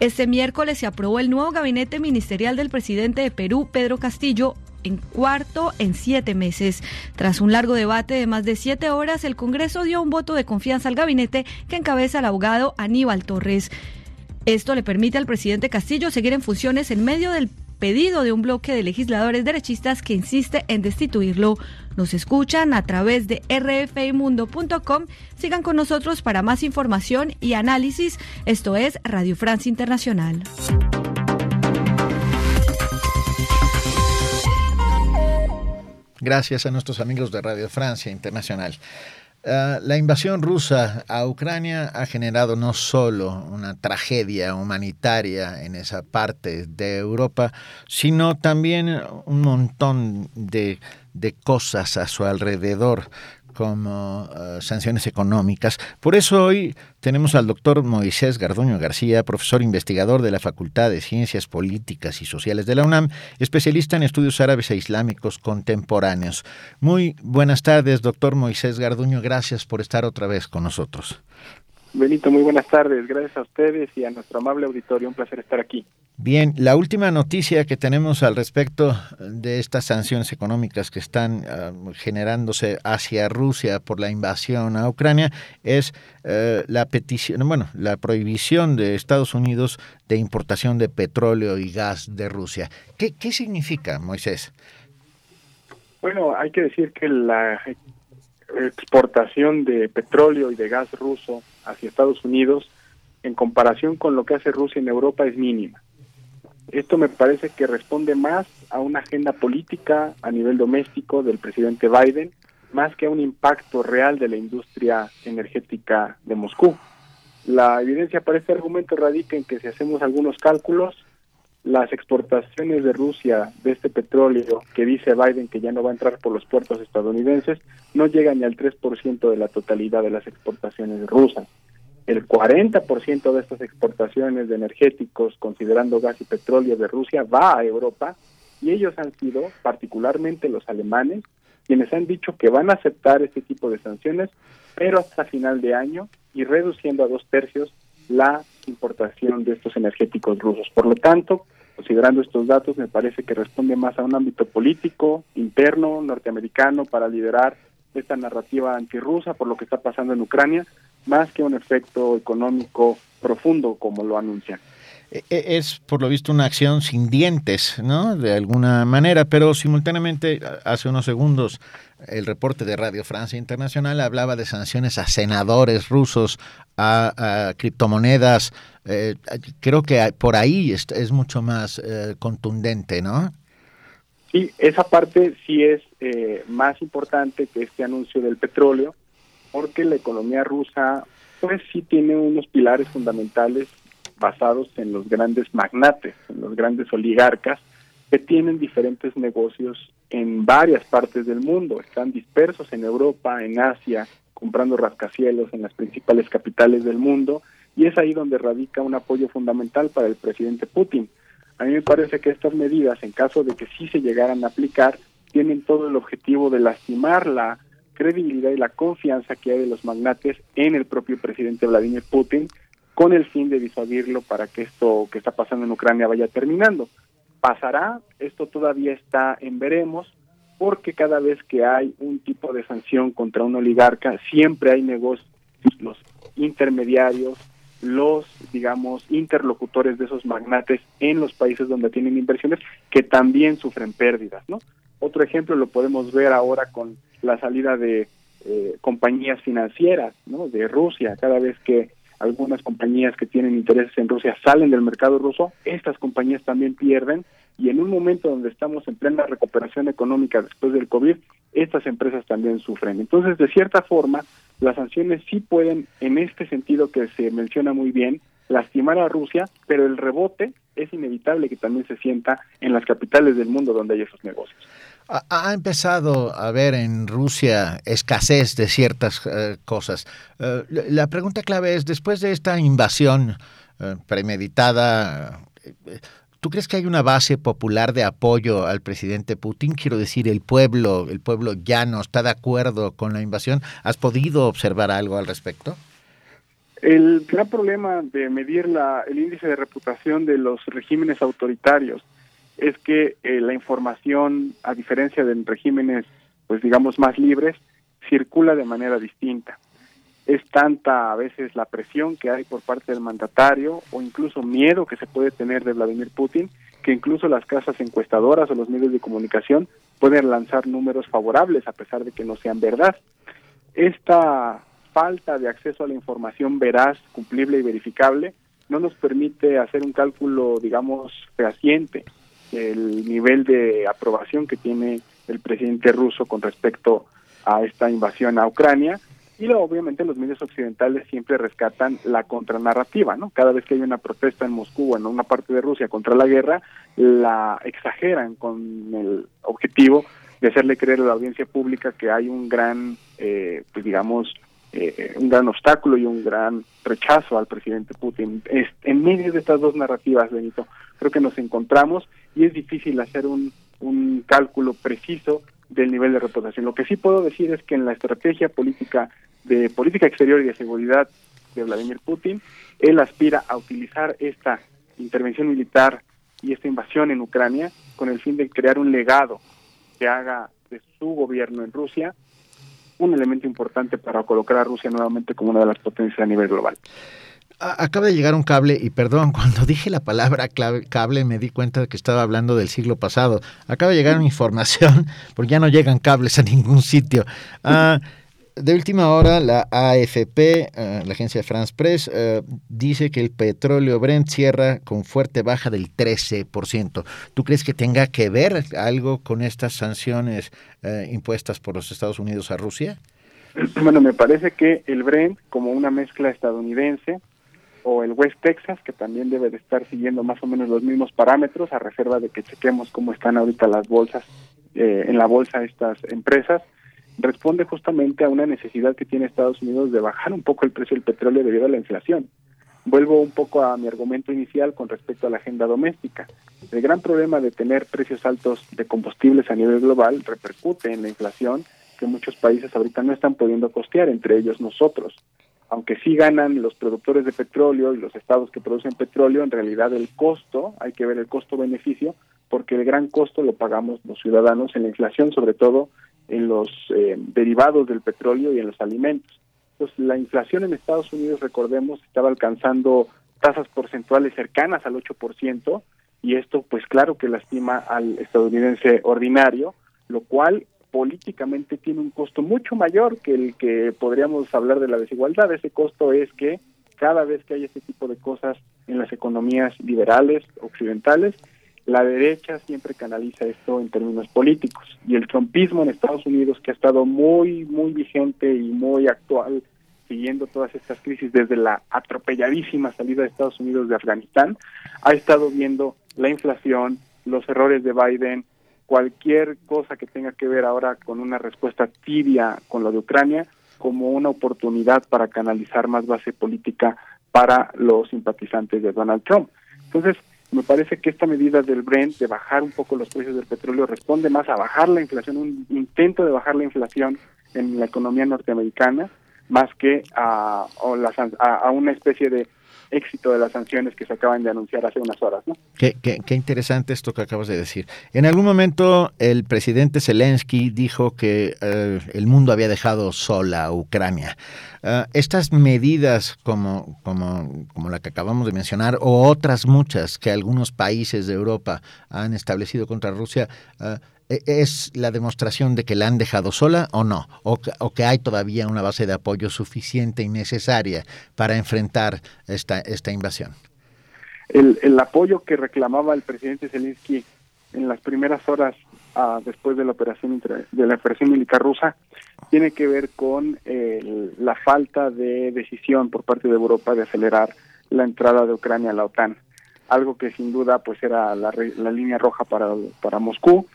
Este miércoles se aprobó el nuevo gabinete ministerial del presidente de Perú, Pedro Castillo, en cuarto en siete meses. Tras un largo debate de más de siete horas, el Congreso dio un voto de confianza al gabinete que encabeza el abogado Aníbal Torres. Esto le permite al presidente Castillo seguir en funciones en medio del pedido de un bloque de legisladores derechistas que insiste en destituirlo. Nos escuchan a través de rfimundo.com. Sigan con nosotros para más información y análisis. Esto es Radio France Internacional. Gracias a nuestros amigos de Radio Francia Internacional. Uh, la invasión rusa a Ucrania ha generado no solo una tragedia humanitaria en esa parte de Europa, sino también un montón de, de cosas a su alrededor como uh, sanciones económicas. Por eso hoy tenemos al doctor Moisés Garduño García, profesor investigador de la Facultad de Ciencias Políticas y Sociales de la UNAM, especialista en estudios árabes e islámicos contemporáneos. Muy buenas tardes, doctor Moisés Garduño. Gracias por estar otra vez con nosotros. Benito, muy buenas tardes. Gracias a ustedes y a nuestro amable auditorio. Un placer estar aquí. Bien, la última noticia que tenemos al respecto de estas sanciones económicas que están uh, generándose hacia Rusia por la invasión a Ucrania es uh, la petición, bueno, la prohibición de Estados Unidos de importación de petróleo y gas de Rusia. ¿Qué, qué significa, Moisés? Bueno, hay que decir que la exportación de petróleo y de gas ruso hacia Estados Unidos en comparación con lo que hace Rusia en Europa es mínima. Esto me parece que responde más a una agenda política a nivel doméstico del presidente Biden, más que a un impacto real de la industria energética de Moscú. La evidencia para este argumento radica en que si hacemos algunos cálculos, las exportaciones de Rusia de este petróleo que dice Biden que ya no va a entrar por los puertos estadounidenses no llegan ni al 3% de la totalidad de las exportaciones rusas. El 40% de estas exportaciones de energéticos, considerando gas y petróleo de Rusia, va a Europa y ellos han sido, particularmente los alemanes, quienes han dicho que van a aceptar este tipo de sanciones, pero hasta final de año y reduciendo a dos tercios la importación de estos energéticos rusos. Por lo tanto, considerando estos datos, me parece que responde más a un ámbito político, interno, norteamericano, para liderar esta narrativa antirrusa por lo que está pasando en Ucrania, más que un efecto económico profundo como lo anuncian. Es, por lo visto, una acción sin dientes, ¿no? De alguna manera, pero simultáneamente, hace unos segundos, el reporte de Radio Francia Internacional hablaba de sanciones a senadores rusos, a, a criptomonedas. Eh, creo que por ahí es, es mucho más eh, contundente, ¿no? Sí, esa parte sí es eh, más importante que este anuncio del petróleo, porque la economía rusa, pues sí tiene unos pilares fundamentales basados en los grandes magnates, en los grandes oligarcas, que tienen diferentes negocios en varias partes del mundo. Están dispersos en Europa, en Asia, comprando rascacielos en las principales capitales del mundo, y es ahí donde radica un apoyo fundamental para el presidente Putin. A mí me parece que estas medidas, en caso de que sí se llegaran a aplicar, tienen todo el objetivo de lastimar la credibilidad y la confianza que hay de los magnates en el propio presidente Vladimir Putin, con el fin de disuadirlo para que esto que está pasando en Ucrania vaya terminando. ¿Pasará? Esto todavía está en veremos, porque cada vez que hay un tipo de sanción contra un oligarca, siempre hay negocios, los intermediarios, los, digamos, interlocutores de esos magnates en los países donde tienen inversiones que también sufren pérdidas, ¿no? Otro ejemplo lo podemos ver ahora con la salida de eh, compañías financieras, ¿no? De Rusia, cada vez que algunas compañías que tienen intereses en Rusia salen del mercado ruso, estas compañías también pierden y en un momento donde estamos en plena recuperación económica después del COVID, estas empresas también sufren. Entonces, de cierta forma, las sanciones sí pueden, en este sentido que se menciona muy bien, lastimar a Rusia, pero el rebote es inevitable que también se sienta en las capitales del mundo donde hay esos negocios. Ha empezado a haber en Rusia escasez de ciertas uh, cosas. Uh, la pregunta clave es, después de esta invasión uh, premeditada, ¿tú crees que hay una base popular de apoyo al presidente Putin? Quiero decir, el pueblo, el pueblo ya no está de acuerdo con la invasión. ¿Has podido observar algo al respecto? El gran problema de medir la, el índice de reputación de los regímenes autoritarios es que eh, la información, a diferencia de regímenes, pues digamos, más libres, circula de manera distinta. Es tanta a veces la presión que hay por parte del mandatario o incluso miedo que se puede tener de Vladimir Putin que incluso las casas encuestadoras o los medios de comunicación pueden lanzar números favorables a pesar de que no sean verdad. Esta falta de acceso a la información veraz, cumplible y verificable no nos permite hacer un cálculo, digamos, fehaciente del nivel de aprobación que tiene el presidente ruso con respecto a esta invasión a Ucrania y luego, obviamente los medios occidentales siempre rescatan la contranarrativa, ¿no? Cada vez que hay una protesta en Moscú o en una parte de Rusia contra la guerra, la exageran con el objetivo de hacerle creer a la audiencia pública que hay un gran, eh, pues digamos, eh, un gran obstáculo y un gran rechazo al presidente Putin. En medio de estas dos narrativas, Benito, creo que nos encontramos y es difícil hacer un, cálculo preciso del nivel de reputación. Lo que sí puedo decir es que en la estrategia política de política exterior y de seguridad de Vladimir Putin, él aspira a utilizar esta intervención militar y esta invasión en Ucrania con el fin de crear un legado que haga de su gobierno en Rusia un elemento importante para colocar a Rusia nuevamente como una de las potencias a nivel global. Acaba de llegar un cable y perdón, cuando dije la palabra cable me di cuenta de que estaba hablando del siglo pasado. Acaba de llegar una información porque ya no llegan cables a ningún sitio. Ah, de última hora, la AFP, uh, la agencia France Press, uh, dice que el petróleo Brent cierra con fuerte baja del 13%. ¿Tú crees que tenga que ver algo con estas sanciones uh, impuestas por los Estados Unidos a Rusia? Bueno, me parece que el Brent, como una mezcla estadounidense, o el West Texas, que también debe de estar siguiendo más o menos los mismos parámetros, a reserva de que chequemos cómo están ahorita las bolsas, eh, en la bolsa estas empresas, responde justamente a una necesidad que tiene Estados Unidos de bajar un poco el precio del petróleo debido a la inflación. Vuelvo un poco a mi argumento inicial con respecto a la agenda doméstica. El gran problema de tener precios altos de combustibles a nivel global repercute en la inflación que muchos países ahorita no están pudiendo costear, entre ellos nosotros. Aunque sí ganan los productores de petróleo y los estados que producen petróleo, en realidad el costo, hay que ver el costo-beneficio, porque el gran costo lo pagamos los ciudadanos en la inflación, sobre todo en los eh, derivados del petróleo y en los alimentos. Entonces, la inflación en Estados Unidos, recordemos, estaba alcanzando tasas porcentuales cercanas al 8%, y esto, pues claro que lastima al estadounidense ordinario, lo cual políticamente tiene un costo mucho mayor que el que podríamos hablar de la desigualdad. Ese costo es que cada vez que hay este tipo de cosas en las economías liberales, occidentales, la derecha siempre canaliza esto en términos políticos y el trumpismo en Estados Unidos que ha estado muy muy vigente y muy actual siguiendo todas estas crisis desde la atropelladísima salida de Estados Unidos de Afganistán ha estado viendo la inflación, los errores de Biden, cualquier cosa que tenga que ver ahora con una respuesta tibia con lo de Ucrania como una oportunidad para canalizar más base política para los simpatizantes de Donald Trump. Entonces, me parece que esta medida del Brent de bajar un poco los precios del petróleo responde más a bajar la inflación, un intento de bajar la inflación en la economía norteamericana, más que a, a, a una especie de éxito de las sanciones que se acaban de anunciar hace unas horas. ¿no? Qué, interesante esto que acabas de decir. En algún momento el presidente Zelensky dijo que uh, el mundo había dejado sola a Ucrania. Uh, estas medidas como, como, como la que acabamos de mencionar o otras muchas que algunos países de Europa han establecido contra Rusia, uh, ¿Es la demostración de que la han dejado sola o no? ¿O, o, que hay todavía una base de apoyo suficiente y necesaria para enfrentar esta, esta invasión? El, el apoyo que reclamaba el presidente Zelensky en las primeras horas uh, después de la operación de la operación militar rusa tiene que ver con la falta de decisión por parte de Europa de acelerar la entrada de Ucrania a la OTAN algo que sin duda pues era la, la línea roja para, para Moscú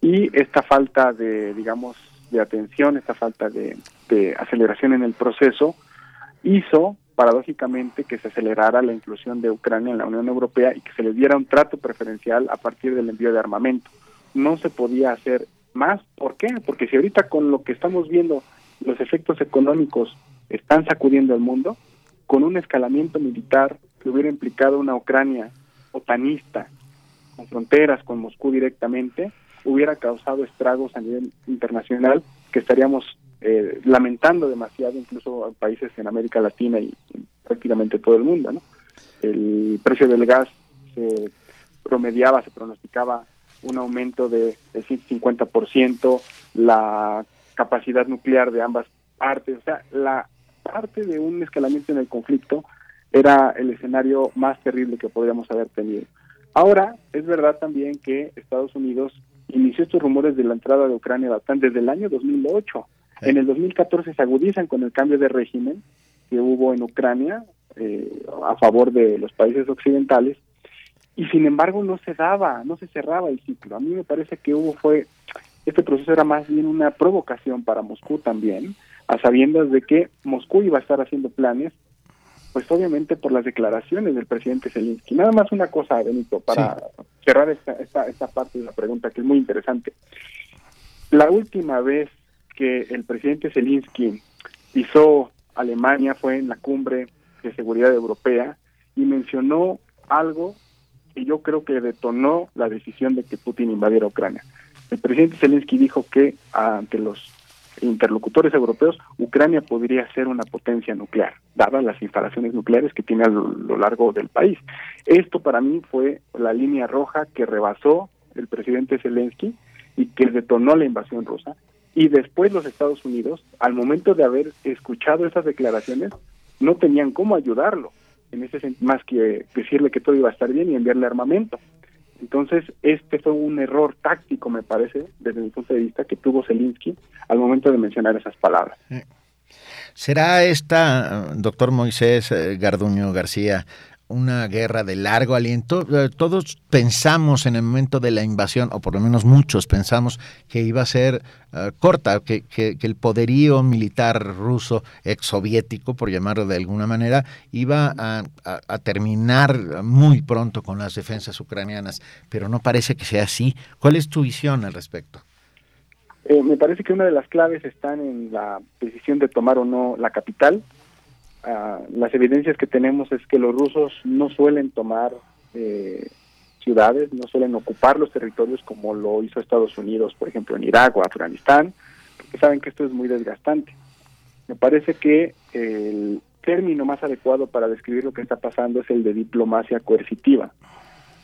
y esta falta de, digamos, de atención, esta falta de, de, aceleración en el proceso hizo paradójicamente que se acelerara la inclusión de Ucrania en la Unión Europea y que se le diera un trato preferencial a partir del envío de armamento. No se podía hacer más. ¿Por qué? Porque si ahorita con lo que estamos viendo los efectos económicos están sacudiendo el mundo, con un escalamiento militar que hubiera implicado una Ucrania otanista, con fronteras con Moscú directamente, hubiera causado estragos a nivel internacional que estaríamos eh, lamentando demasiado incluso en países en América Latina y, y prácticamente todo el mundo. ¿no? El precio del gas se promediaba, se pronosticaba un aumento de, de 150%, la capacidad nuclear de ambas partes, o sea, la parte de un escalamiento en el conflicto era el escenario más terrible que podríamos haber tenido. Ahora, es verdad también que Estados Unidos inició estos rumores de la entrada de Ucrania a la OTAN desde el año 2008. En el 2014 se agudizan con el cambio de régimen que hubo en Ucrania eh, a favor de los países occidentales y sin embargo no se daba, no se cerraba el ciclo. A mí me parece que hubo fue este proceso era más bien una provocación para Moscú también, a sabiendas de que Moscú iba a estar haciendo planes, pues obviamente por las declaraciones del presidente Zelensky. Nada más una cosa, Benito, para cerrar esta, esta, esta parte de la pregunta que es muy interesante. La última vez que el presidente Zelensky pisó Alemania fue en la cumbre de seguridad europea y mencionó algo que yo creo que detonó la decisión de que Putin invadiera Ucrania. El presidente Zelensky dijo que ante los interlocutores europeos, Ucrania podría ser una potencia nuclear, dadas las instalaciones nucleares que tiene a lo, largo del país. Esto para mí fue la línea roja que rebasó el presidente Zelensky y que detonó la invasión rusa. Y después los Estados Unidos, al momento de haber escuchado esas declaraciones, no tenían cómo ayudarlo, en ese más que decirle que todo iba a estar bien y enviarle armamento. Entonces, este fue un error táctico, me parece, desde mi punto de vista, que tuvo Zelensky al momento de mencionar esas palabras. ¿Será esta, doctor Moisés eh, Garduño García, una guerra de largo aliento? Eh, Todos pensamos en el momento de la invasión, o por lo menos muchos pensamos que iba a ser eh, corta, que, que- el poderío militar ruso, exsoviético, por llamarlo de alguna manera, iba a terminar muy pronto con las defensas ucranianas, pero no parece que sea así. ¿Cuál es tu visión al respecto? Eh, me parece que una de las claves están en la decisión de tomar o no la capital. Ah, las evidencias que tenemos es que los rusos no suelen tomar eh, ciudades, no suelen ocupar los territorios como lo hizo Estados Unidos, por ejemplo, en Irak o Afganistán, porque saben que esto es muy desgastante. Me parece que el término más adecuado para describir lo que está pasando es el de diplomacia coercitiva.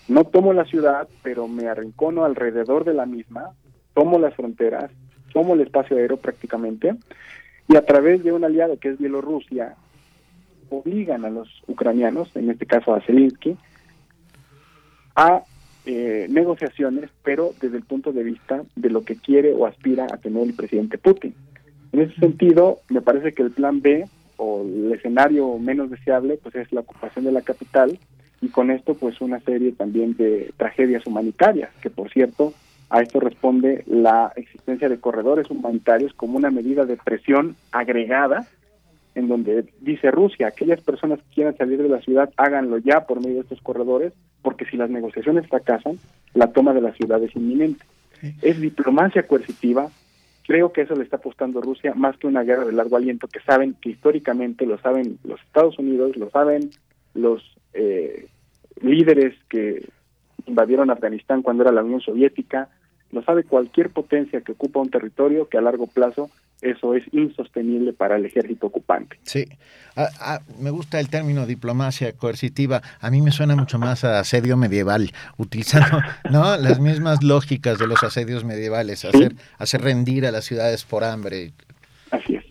No tomo la ciudad, pero me arrincono alrededor de la misma, tomo las fronteras, tomo el espacio aéreo prácticamente, y a través de un aliado que es Bielorrusia, obligan a los ucranianos, en este caso a Zelensky, a eh, negociaciones, pero desde el punto de vista de lo que quiere o aspira a tener el presidente Putin. En ese sentido, me parece que el plan B o el escenario menos deseable pues es la ocupación de la capital y con esto pues una serie también de tragedias humanitarias, que por cierto a esto responde la existencia de corredores humanitarios como una medida de presión agregada en donde dice Rusia, aquellas personas que quieran salir de la ciudad, háganlo ya por medio de estos corredores, porque si las negociaciones fracasan, la toma de la ciudad es inminente. Es diplomacia coercitiva, creo que eso le está apostando Rusia más que una guerra de largo aliento, que saben que históricamente lo saben los Estados Unidos, lo saben los eh, líderes que invadieron Afganistán cuando era la Unión Soviética, lo sabe cualquier potencia que ocupa un territorio que a largo plazo eso es insostenible para el ejército ocupante. Sí, Ah, ah, me gusta el término diplomacia coercitiva. A mí me suena mucho más a asedio medieval, utilizando ¿no? las mismas lógicas de los asedios medievales, hacer, hacer rendir a las ciudades por hambre. Así es.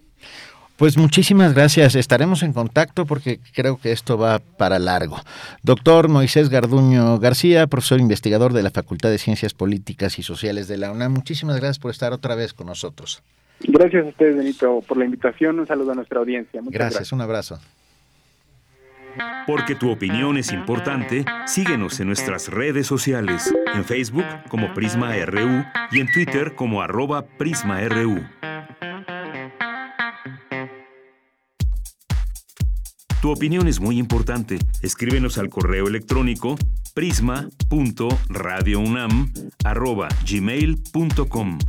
Pues muchísimas gracias. Estaremos en contacto porque creo que esto va para largo. Doctor Moisés Garduño García, profesor investigador de la Facultad de Ciencias Políticas y Sociales de la UNAM. Muchísimas gracias por estar otra vez con nosotros. Gracias a ustedes, Benito, por la invitación. Un saludo a nuestra audiencia. Muchas Gracias, un abrazo. Porque tu opinión es importante, síguenos en nuestras redes sociales, en Facebook como Prisma RU y en Twitter como arroba PrismaRU. Tu opinión es muy importante. Escríbenos al correo electrónico prisma.radiounam@gmail.com.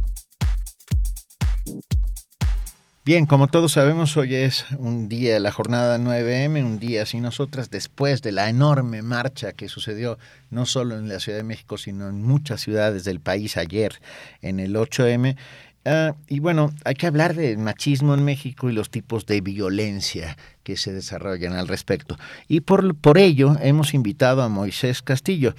Bien, como todos sabemos, hoy es un día, la jornada 9M, un día sin nosotras, después de la enorme marcha que sucedió no solo en la Ciudad de México, sino en muchas ciudades del país ayer, en el 8M. Ah, y bueno, hay que hablar del machismo en México y los tipos de violencia que se desarrollan al respecto. Y por, por ello hemos invitado a Moisés Castillo.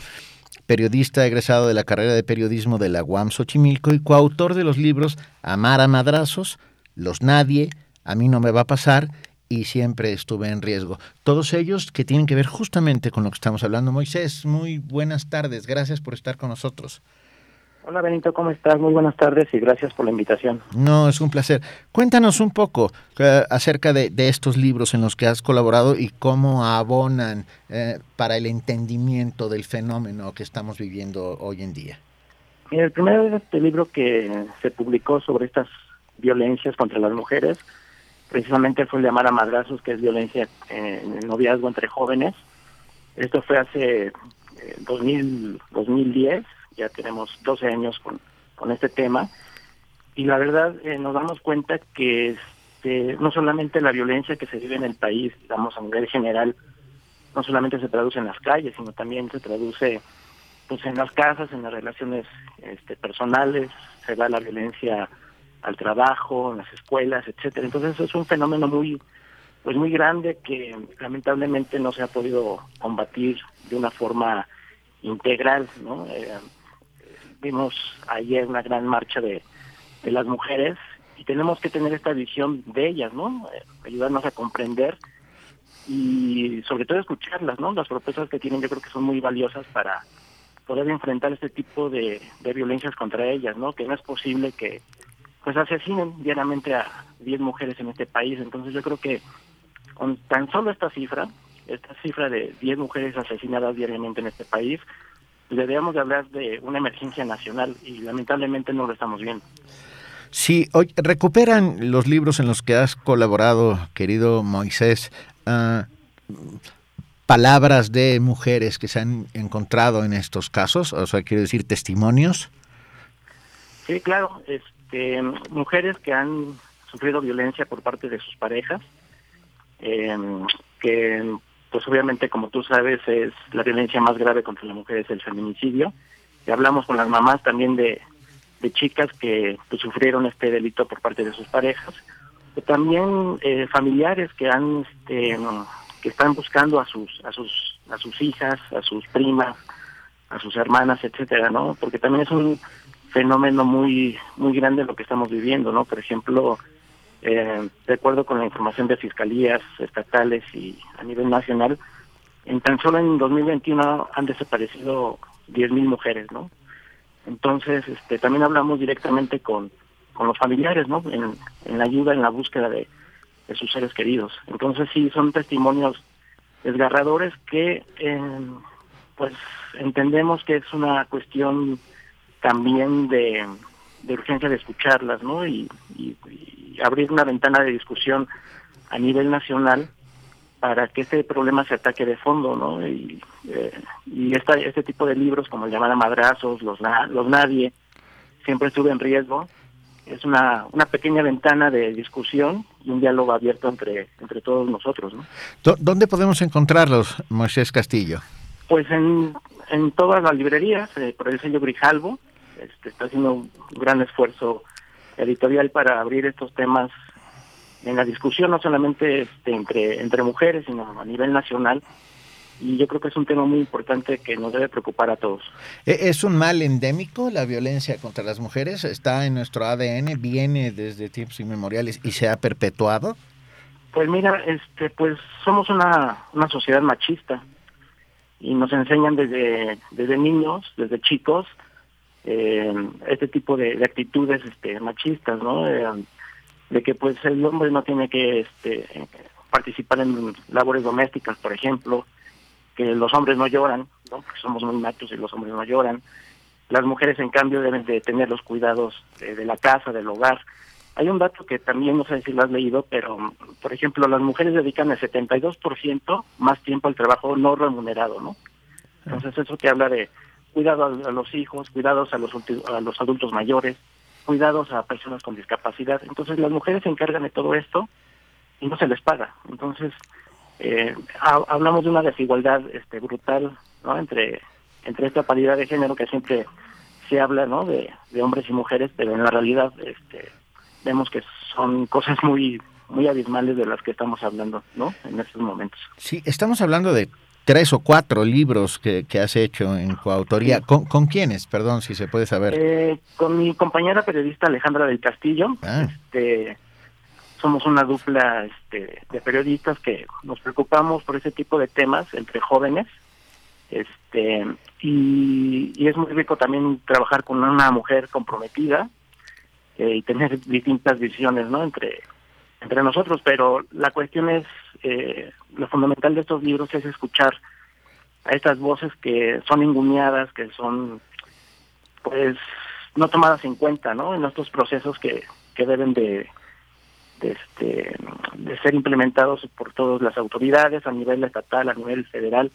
periodista egresado de la carrera de periodismo de la UAM Xochimilco y coautor de los libros Amar a Madrazos, Los Nadie, A mí no me va a pasar y siempre estuve en riesgo. Todos ellos que tienen que ver justamente con lo que estamos hablando. Moisés, muy buenas tardes, gracias por estar con nosotros. Hola Benito, ¿cómo estás? Muy buenas tardes y gracias por la invitación. No, es un placer. Cuéntanos un poco eh, acerca de, de, estos libros en los que has colaborado y cómo abonan eh, para el entendimiento del fenómeno que estamos viviendo hoy en día. Mira, el primer este libro que se publicó sobre estas violencias contra las mujeres precisamente fue el de Amar a Madrazos, que es violencia en el noviazgo entre jóvenes. Esto fue hace eh, 2000, 2010 ya tenemos 12 años con, con este tema y la verdad eh, nos damos cuenta que este, no solamente la violencia que se vive en el país, digamos a nivel general, no solamente se traduce en las calles, sino también se traduce pues en las casas, en las relaciones este, personales, se da la violencia al trabajo, en las escuelas, etcétera. Entonces es un fenómeno muy pues muy grande que lamentablemente no se ha podido combatir de una forma integral, ¿no? Eh, vimos ayer una gran marcha de, de las mujeres y tenemos que tener esta visión de ellas, ¿no? Eh, ayudarnos a comprender y sobre todo escucharlas, ¿no? Las propuestas que tienen yo creo que son muy valiosas para poder enfrentar este tipo de, de violencias contra ellas, ¿no? Que no es posible que pues asesinen diariamente a 10 mujeres en este país. Entonces yo creo que con tan solo esta cifra, esta cifra de 10 mujeres asesinadas diariamente en este país, deberíamos de hablar de una emergencia nacional y lamentablemente no lo estamos viendo. Sí, hoy recuperan los libros en los que has colaborado, querido Moisés, uh, palabras de mujeres que se han encontrado en estos casos, o sea, quiero decir testimonios. Sí, claro, este, mujeres que han sufrido violencia por parte de sus parejas, eh, que pues obviamente como tú sabes es la violencia más grave contra la mujer es el feminicidio. Y hablamos con las mamás también de, de chicas que pues, sufrieron este delito por parte de sus parejas. También eh, familiares que han este, que están buscando a sus a sus a sus hijas a sus primas a sus hermanas etcétera no porque también es un fenómeno muy muy grande lo que estamos viviendo no por ejemplo eh, de acuerdo con la información de fiscalías estatales y a nivel nacional, en tan solo en 2021 han desaparecido 10.000 mujeres, ¿no? Entonces, este, también hablamos directamente con, con los familiares, ¿no? En, en la ayuda, en la búsqueda de, de sus seres queridos. Entonces, sí, son testimonios desgarradores que, eh, pues, entendemos que es una cuestión también de, de urgencia de escucharlas, ¿no? Y, y, y abrir una ventana de discusión a nivel nacional para que este problema se ataque de fondo, ¿no? Y, eh, y esta, este tipo de libros, como el llamar a madrazos, los, na, los nadie, siempre estuve en riesgo, es una, una pequeña ventana de discusión y un diálogo abierto entre, entre todos nosotros, ¿no? ¿Dónde podemos encontrarlos, Moisés Castillo? Pues en, en todas las librerías, eh, por el sello Grijalvo, este, está haciendo un gran esfuerzo editorial para abrir estos temas en la discusión no solamente este, entre entre mujeres sino a nivel nacional y yo creo que es un tema muy importante que nos debe preocupar a todos. ¿Es un mal endémico la violencia contra las mujeres? ¿Está en nuestro ADN? ¿Viene desde tiempos inmemoriales y se ha perpetuado? Pues mira, este, pues somos una, una sociedad machista y nos enseñan desde, desde niños, desde chicos, eh, este tipo de, de, actitudes este, machistas, ¿no? Eh, de que pues el hombre no tiene que este, participar en labores domésticas, por ejemplo, que los hombres no lloran, ¿no? Porque somos muy machos y los hombres no lloran. Las mujeres, en cambio, deben de tener los cuidados de la casa, del hogar. Hay un dato que también no sé si lo has leído, pero, por ejemplo, las mujeres dedican el 72% más tiempo al trabajo no remunerado, ¿no? Entonces, eso te habla de cuidado a, los hijos, cuidados a los, a los adultos mayores, cuidados a personas con discapacidad. Entonces las mujeres se encargan de todo esto y no se les paga. Entonces eh, ha, hablamos de una desigualdad este, brutal no entre entre esta paridad de género que siempre se habla no de, de hombres y mujeres, pero en la realidad este, vemos que son cosas muy muy abismales de las que estamos hablando, ¿no? En estos momentos. Sí, estamos hablando de tres o cuatro libros que, has hecho en coautoría. ¿Con, ¿Con, quiénes? Perdón, si se puede saber. Eh, con mi compañera periodista Alejandra del Castillo. Ah. Este, somos una dupla este, de periodistas que nos preocupamos por ese tipo de temas entre jóvenes. Este, y, es muy rico también trabajar con una mujer comprometida eh, y tener distintas visiones ¿no? entre, entre nosotros, pero la cuestión es, eh, lo fundamental de estos libros es escuchar a estas voces que son ingumiadas, que son pues no tomadas en cuenta ¿no? en estos procesos que, que deben de de, este, de ser implementados por todas las autoridades a nivel estatal, a nivel federal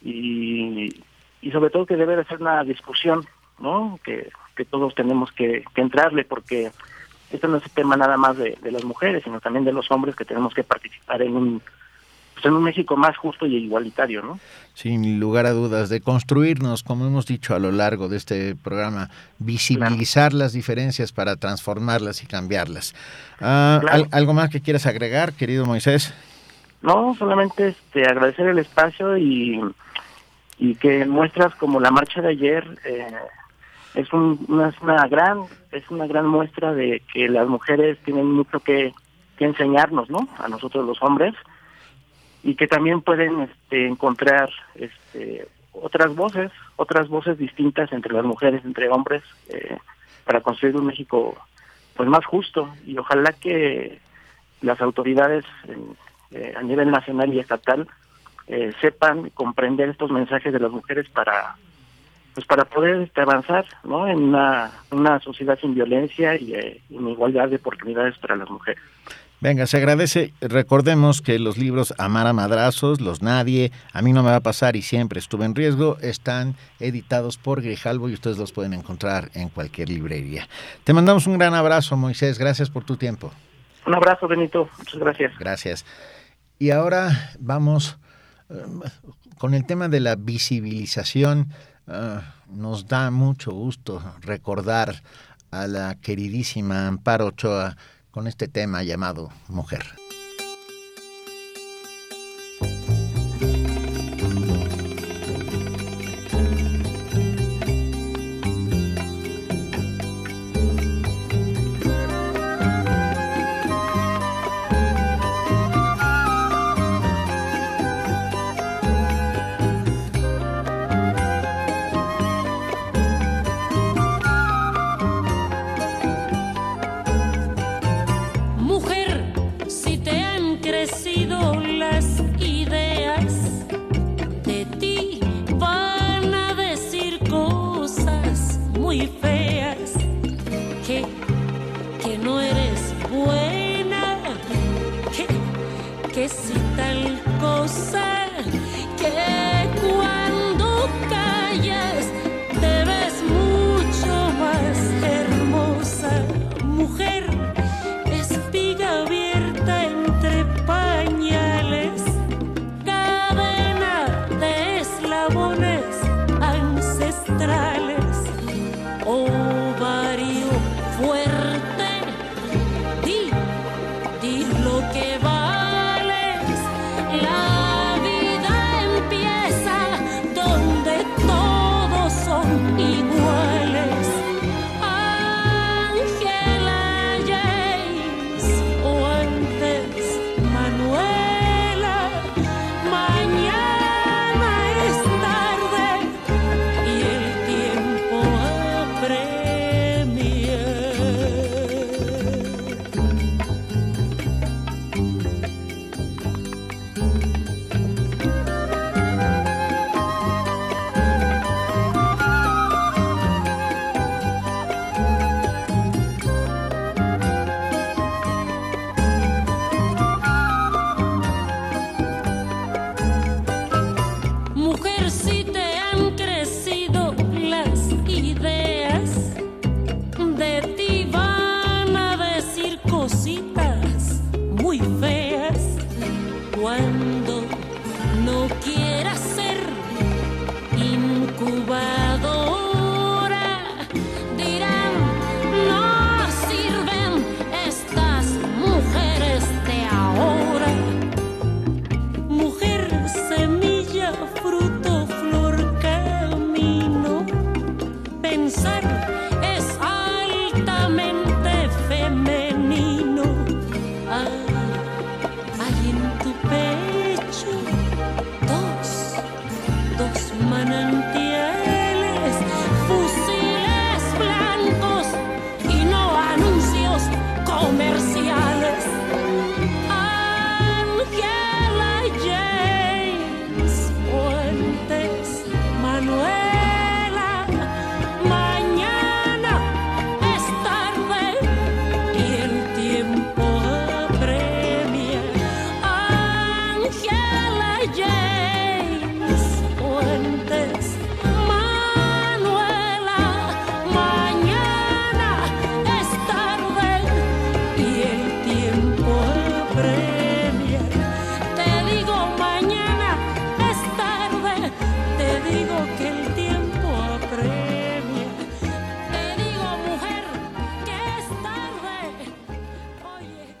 y, y sobre todo que debe de ser una discusión, ¿no? Que, que todos tenemos que, que entrarle porque esto no es el tema nada más de, de las mujeres, sino también de los hombres que tenemos que participar en un pues, en un México más justo y igualitario, ¿no? Sin lugar a dudas, de construirnos, como hemos dicho a lo largo de este programa, visibilizar las diferencias para transformarlas y cambiarlas. Ah, ¿Algo más que quieras agregar, querido Moisés? No, solamente este, agradecer el espacio y, y que muestras como la marcha de ayer eh, es, una, una gran es una gran muestra de que las mujeres tienen mucho que, que enseñarnos, ¿no? A nosotros los hombres y que también pueden este, encontrar este, otras voces, otras voces distintas entre las mujeres, entre hombres, eh, para construir un México pues más justo y ojalá que las autoridades eh, a nivel nacional y estatal eh, sepan comprender estos mensajes de las mujeres para pues para poder este, avanzar ¿no? en una, una sociedad sin violencia y en igualdad de oportunidades para las mujeres. Venga, se agradece. Recordemos que los libros Amar a Madrazos, Los Nadie, A mí no me va a pasar y siempre estuve en riesgo están editados por Grijalvo y ustedes los pueden encontrar en cualquier librería. Te mandamos un gran abrazo, Moisés. Gracias por tu tiempo. Un abrazo, Benito. Muchas gracias. Gracias. Y ahora vamos eh, con el tema de la visibilización. Eh, nos da mucho gusto recordar a la queridísima Amparo Ochoa con este tema llamado mujer.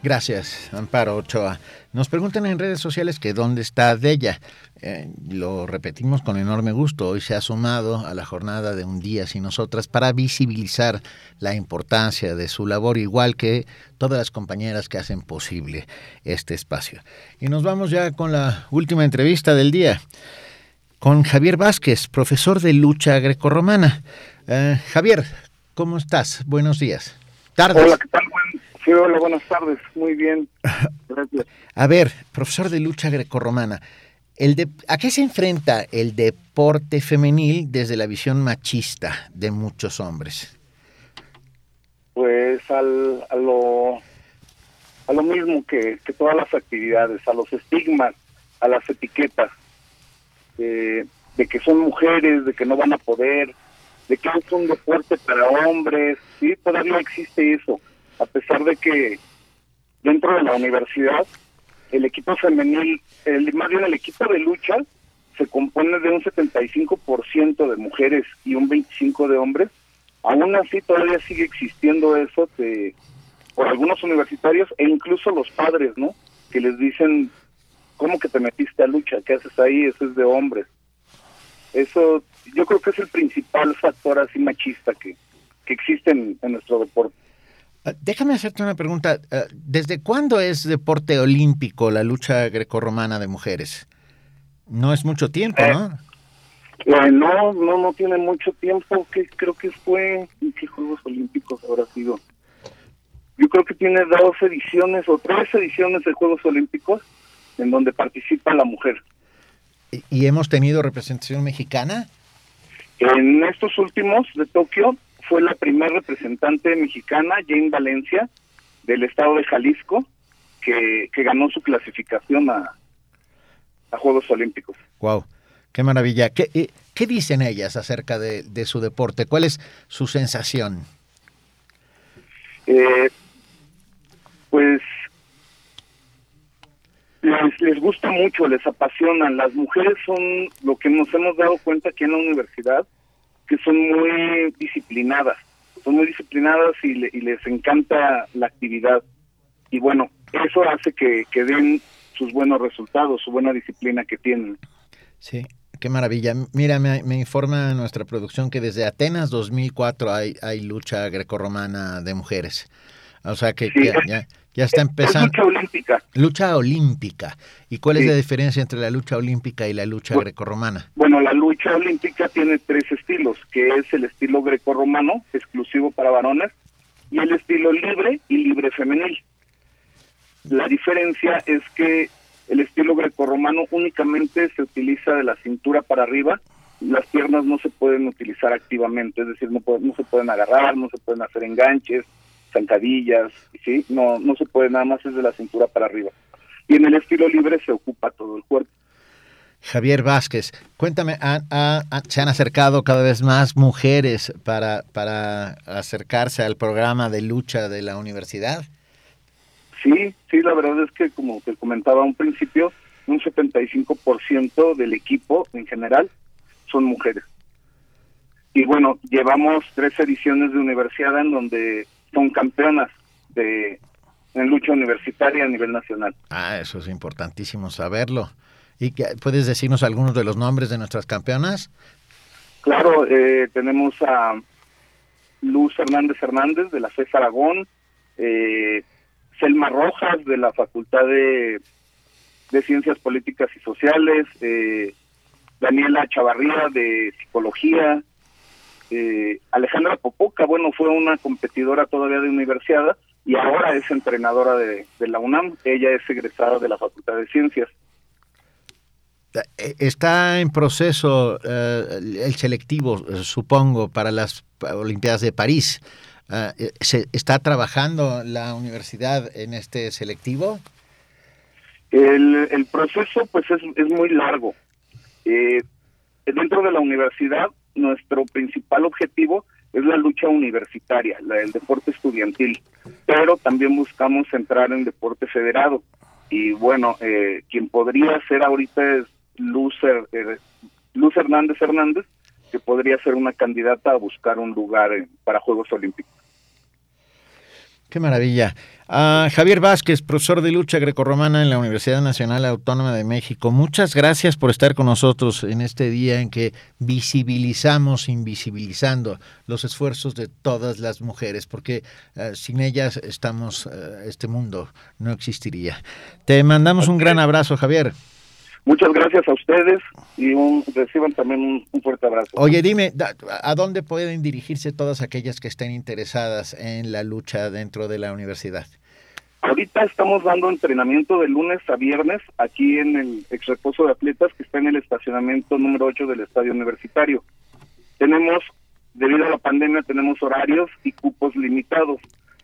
Gracias, Amparo Ochoa. Nos preguntan en redes sociales que dónde está Della. Eh, lo repetimos con enorme gusto. Hoy se ha sumado a la jornada de Un Día Sin Nosotras para visibilizar la importancia de su labor, igual que todas las compañeras que hacen posible este espacio. Y nos vamos ya con la última entrevista del día, con Javier Vázquez, profesor de lucha grecorromana. Eh, Javier, ¿cómo estás? Buenos días. Tardes. Hola, ¿qué tal? Sí, hola, buenas tardes. Muy bien. Gracias. A ver, profesor de lucha grecorromana, el de, ¿a qué se enfrenta el deporte femenil desde la visión machista de muchos hombres? Pues al, a, lo, a lo mismo que, que todas las actividades, a los estigmas, a las etiquetas, de que son mujeres, de que no van a poder, de que es un deporte para hombres, sí, todavía existe eso a pesar de que dentro de la universidad el equipo femenil, el, más bien el equipo de lucha, se compone de un 75% de mujeres y un 25% de hombres, aún así todavía sigue existiendo eso de, por algunos universitarios e incluso los padres, ¿no? Que les dicen, ¿cómo que te metiste a lucha? ¿Qué haces ahí? Eso es de hombres. Eso yo creo que es el principal factor así machista que, que existe en nuestro deporte. Ah, déjame hacerte una pregunta. Ah, ¿Desde cuándo es deporte olímpico la lucha grecorromana de mujeres? No es mucho tiempo, ¿no? Eh, no, no, no tiene mucho tiempo. Que creo que fue qué Juegos Olímpicos habrá sido. Yo creo que tiene dos ediciones o tres ediciones de Juegos Olímpicos en donde participa la mujer. ¿Y hemos tenido representación mexicana? En estos últimos de Tokio fue la primera representante mexicana, Jane Valencia, del estado de Jalisco, que, ganó su clasificación a, a, Juegos Olímpicos. Wow, qué maravilla. ¿Qué, eh, qué dicen ellas acerca de, su deporte? ¿Cuál es su sensación? Eh, pues les, les gusta mucho, les apasionan. Las mujeres son lo que nos hemos dado cuenta aquí en la universidad, que son muy disciplinadas, son muy disciplinadas y, les encanta la actividad. Y bueno, eso hace que, den sus buenos resultados, su buena disciplina que tienen. Sí, qué maravilla. Mira, me, informa nuestra producción que desde Atenas 2004 hay, hay lucha grecorromana de mujeres. O sea que, ya, ya está empezando. lucha olímpica. Lucha olímpica. ¿Y cuál es la diferencia entre la lucha olímpica y la lucha bueno, grecorromana? Bueno, la lucha olímpica tiene tres estilos, que es el estilo grecorromano, exclusivo para varones, y el estilo libre y libre femenil. La diferencia es que el estilo grecorromano únicamente se utiliza de la cintura para arriba, las piernas no se pueden utilizar activamente, es decir, no, no se pueden agarrar, no se pueden hacer enganches, zancadillas, ¿sí? No, no se puede, nada más es de la cintura para arriba. Y en el estilo libre se ocupa todo el cuerpo. Javier Vázquez, cuéntame, se han acercado cada vez más mujeres para, para acercarse al programa de lucha de la universidad? Sí, sí, la verdad es que como te comentaba a un principio, un 75% del equipo en general son mujeres. Y bueno, llevamos tres ediciones de universidad en donde son campeonas de en lucha universitaria a nivel nacional. Ah, eso es importantísimo saberlo. ¿Y que, puedes decirnos algunos de los nombres de nuestras campeonas? Claro, eh, tenemos a Luz Hernández Hernández de la FES Aragón, eh, Selma Rojas de la Facultad de, de Ciencias Políticas y Sociales, eh, Daniela Chavarría de Psicología, eh, Alejandra Popoca, bueno, fue una competidora todavía de universidad y ahora es entrenadora de, la UNAM. Ella es egresada de la Facultad de Ciencias. Eh, está en proceso eh, el selectivo, supongo, para las Olimpiadas de París. ¿se ¿Está trabajando la universidad en este selectivo? El, el proceso pues es, es muy largo. dentro de la universidad nuestro principal objetivo es la lucha universitaria, la deporte estudiantil, pero también buscamos entrar en deporte federado. Y bueno, eh, quien podría ser ahorita es Luz, eh, Luz Hernández Hernández, que podría ser una candidata a buscar un lugar para Juegos Olímpicos. Qué maravilla. Ah, Javier Vázquez, profesor de lucha grecorromana en la Universidad Nacional Autónoma de México. Muchas gracias por estar con nosotros en este día en que visibilizamos, invisibilizando los esfuerzos de todas las mujeres, porque ah, sin ellas estamos, ah, este mundo no existiría. Te mandamos un gran abrazo, Javier. Muchas gracias a ustedes y un, reciban también un, un fuerte abrazo. Oye, dime, da- ¿a dónde pueden dirigirse todas aquellas que estén interesadas en la lucha dentro de la universidad? Ahorita estamos dando entrenamiento de lunes a viernes aquí en el ex reposo de atletas que está en el estacionamiento número 8 del estadio universitario. Tenemos, debido a la pandemia, tenemos horarios y cupos limitados,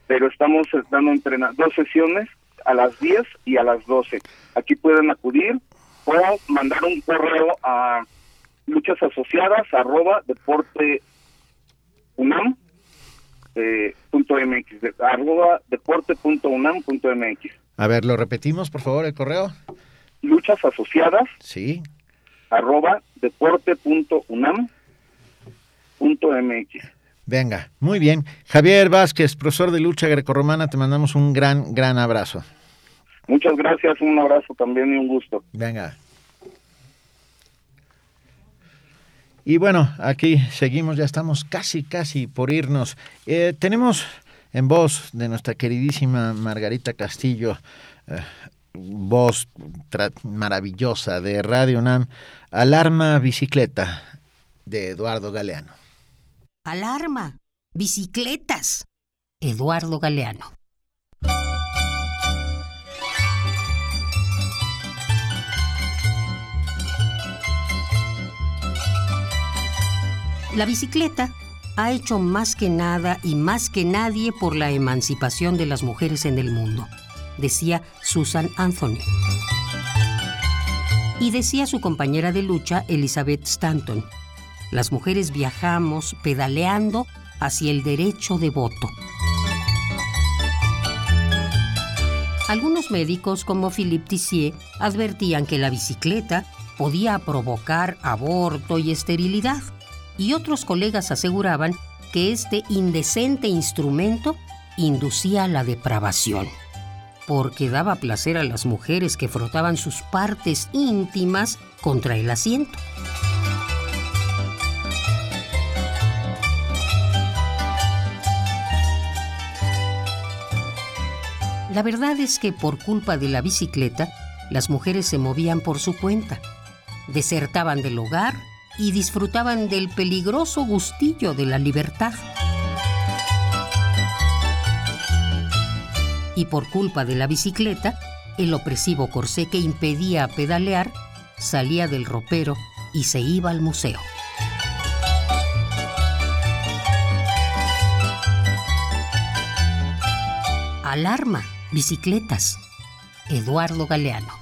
pero estamos dando dos sesiones a las 10 y a las 12. Aquí pueden acudir o mandar un correo a luchas asociadas arroba deporte unam eh, punto mx arroba deporte punto unam punto mx A ver, ¿lo repetimos, por favor, el correo? luchas asociadas Sí. arroba deporte punto unam punto mx Venga, muy bien. Javier Vázquez, profesor de lucha grecorromana, te mandamos un gran, gran abrazo. Muchas gracias un abrazo también y un gusto Venga. Y bueno, aquí seguimos, ya estamos casi, casi por irnos. Eh, tenemos en voz de nuestra queridísima Margarita Castillo, eh, voz maravillosa de Radio UNAM, Alarma Bicicleta de Eduardo Galeano. Alarma. Bicicletas. Eduardo Galeano. La bicicleta ha hecho más que nada y más que nadie por la emancipación de las mujeres en el mundo, decía Susan Anthony. Y decía su compañera de lucha, Elizabeth Stanton, las mujeres viajamos pedaleando hacia el derecho de voto. Algunos médicos como Philippe Tissier advertían que la bicicleta podía provocar aborto y esterilidad, y otros colegas aseguraban que este indecente instrumento inducía la depravación, porque daba placer a las mujeres que frotaban sus partes íntimas contra el asiento. La verdad es que por culpa de la bicicleta, las mujeres se movían por su cuenta, desertaban del hogar y disfrutaban del peligroso gustillo de la libertad. Y por culpa de la bicicleta, el opresivo corsé que impedía pedalear salía del ropero y se iba al museo. Alarma, bicicletas. Eduardo Galeano.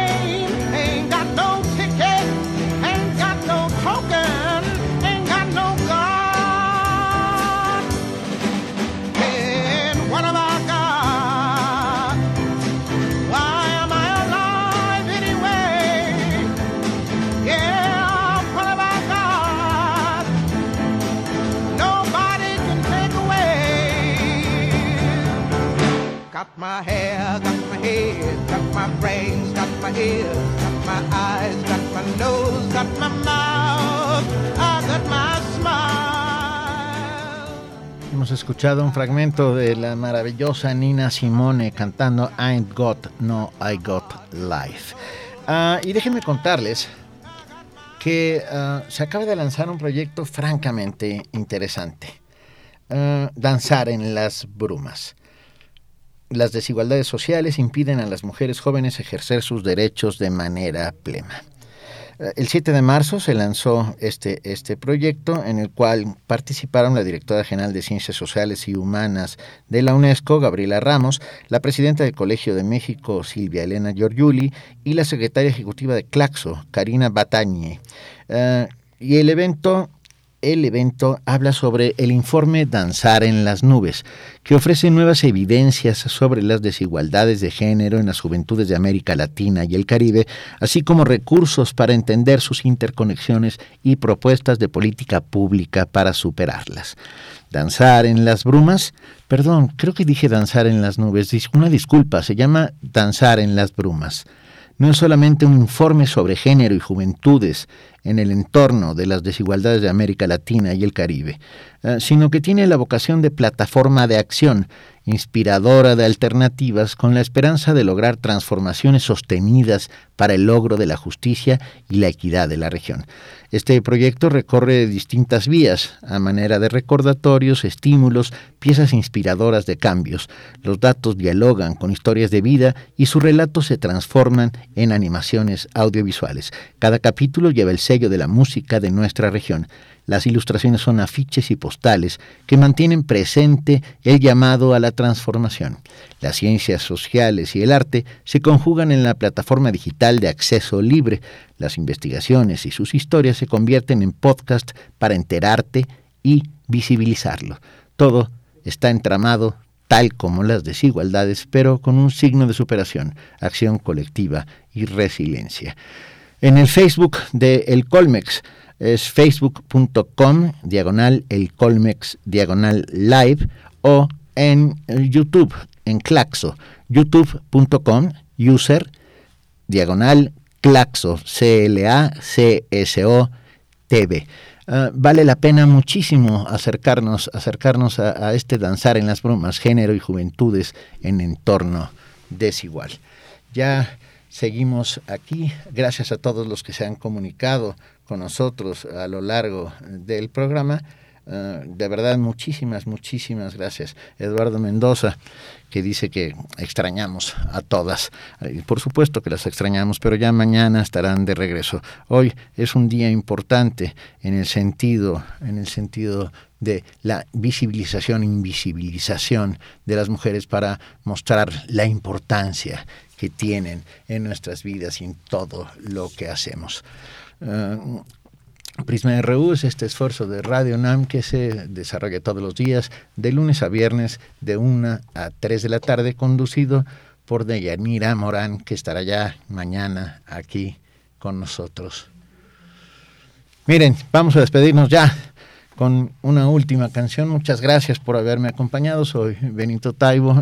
Got my hair, got my head, got my brains, got my ears, got my eyes, got my nose, got my mouth, I got my smile. Hemos escuchado un fragmento de la maravillosa Nina Simone cantando Ain't Got No I Got Life. Ah, y déjenme contarles que ah, se acaba de lanzar un proyecto francamente interesante. eh, danzar en las brumas. Las desigualdades sociales impiden a las mujeres jóvenes ejercer sus derechos de manera plena. El 7 de marzo se lanzó este, este proyecto en el cual participaron la directora general de Ciencias Sociales y Humanas de la UNESCO, Gabriela Ramos, la presidenta del Colegio de México, Silvia Elena Giorgiuli, y la secretaria ejecutiva de Claxo, Karina Batañe. Eh, y el evento el evento habla sobre el informe Danzar en las Nubes, que ofrece nuevas evidencias sobre las desigualdades de género en las juventudes de América Latina y el Caribe, así como recursos para entender sus interconexiones y propuestas de política pública para superarlas. Danzar en las brumas, perdón, creo que dije danzar en las nubes, una disculpa, se llama Danzar en las brumas no es solamente un informe sobre género y juventudes en el entorno de las desigualdades de América Latina y el Caribe, eh, sino que tiene la vocación de plataforma de acción, inspiradora de alternativas con la esperanza de lograr transformaciones sostenidas para el logro de la justicia y la equidad de la región. Este proyecto recorre distintas vías, a manera de recordatorios, estímulos, piezas inspiradoras de cambios. Los datos dialogan con historias de vida y sus relatos se transforman en animaciones audiovisuales. Cada capítulo lleva el sello de la música de nuestra región. Las ilustraciones son afiches y postales que mantienen presente el llamado a la transformación. Las ciencias sociales y el arte se conjugan en la plataforma digital de acceso libre. Las investigaciones y sus historias se convierten en podcast para enterarte y visibilizarlo. Todo está entramado tal como las desigualdades, pero con un signo de superación, acción colectiva y resiliencia. En el Facebook de El Colmex, es facebook.com diagonal el Colmex diagonal live o en YouTube, en Claxo, youtube.com user diagonal Claxo, C-L-A-C-S-O TV. Ah, vale la pena muchísimo acercarnos, acercarnos a, a este danzar en las brumas, género y juventudes en entorno desigual. Ya seguimos aquí. Gracias a todos los que se han comunicado con nosotros a lo largo del programa. Eh, de verdad, muchísimas, muchísimas gracias. Eduardo Mendoza, que dice que extrañamos a todas. por supuesto que las extrañamos, pero ya mañana estarán de regreso. Hoy es un día importante en el sentido, en el sentido de la visibilización, invisibilización de las mujeres para mostrar la importancia que tienen en nuestras vidas y en todo lo que hacemos. Uh, Prisma RU es este esfuerzo de Radio NAM que se desarrolla todos los días, de lunes a viernes, de 1 a 3 de la tarde, conducido por Deyanira Morán, que estará ya mañana aquí con nosotros. Miren, vamos a despedirnos ya con una última canción. Muchas gracias por haberme acompañado. Soy Benito Taibo.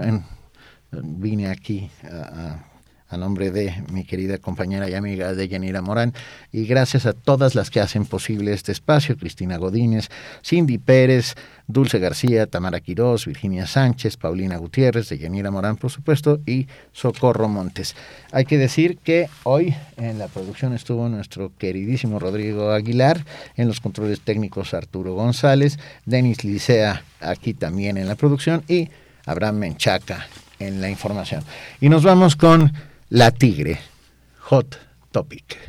Vine aquí a nombre de mi querida compañera y amiga de Yanira Morán, y gracias a todas las que hacen posible este espacio, Cristina Godínez, Cindy Pérez, Dulce García, Tamara Quirós, Virginia Sánchez, Paulina Gutiérrez, de Yanira Morán, por supuesto, y Socorro Montes. Hay que decir que hoy en la producción estuvo nuestro queridísimo Rodrigo Aguilar, en los controles técnicos Arturo González, Denis Licea aquí también en la producción, y Abraham Menchaca en la información. Y nos vamos con la Tigre, Hot Topic.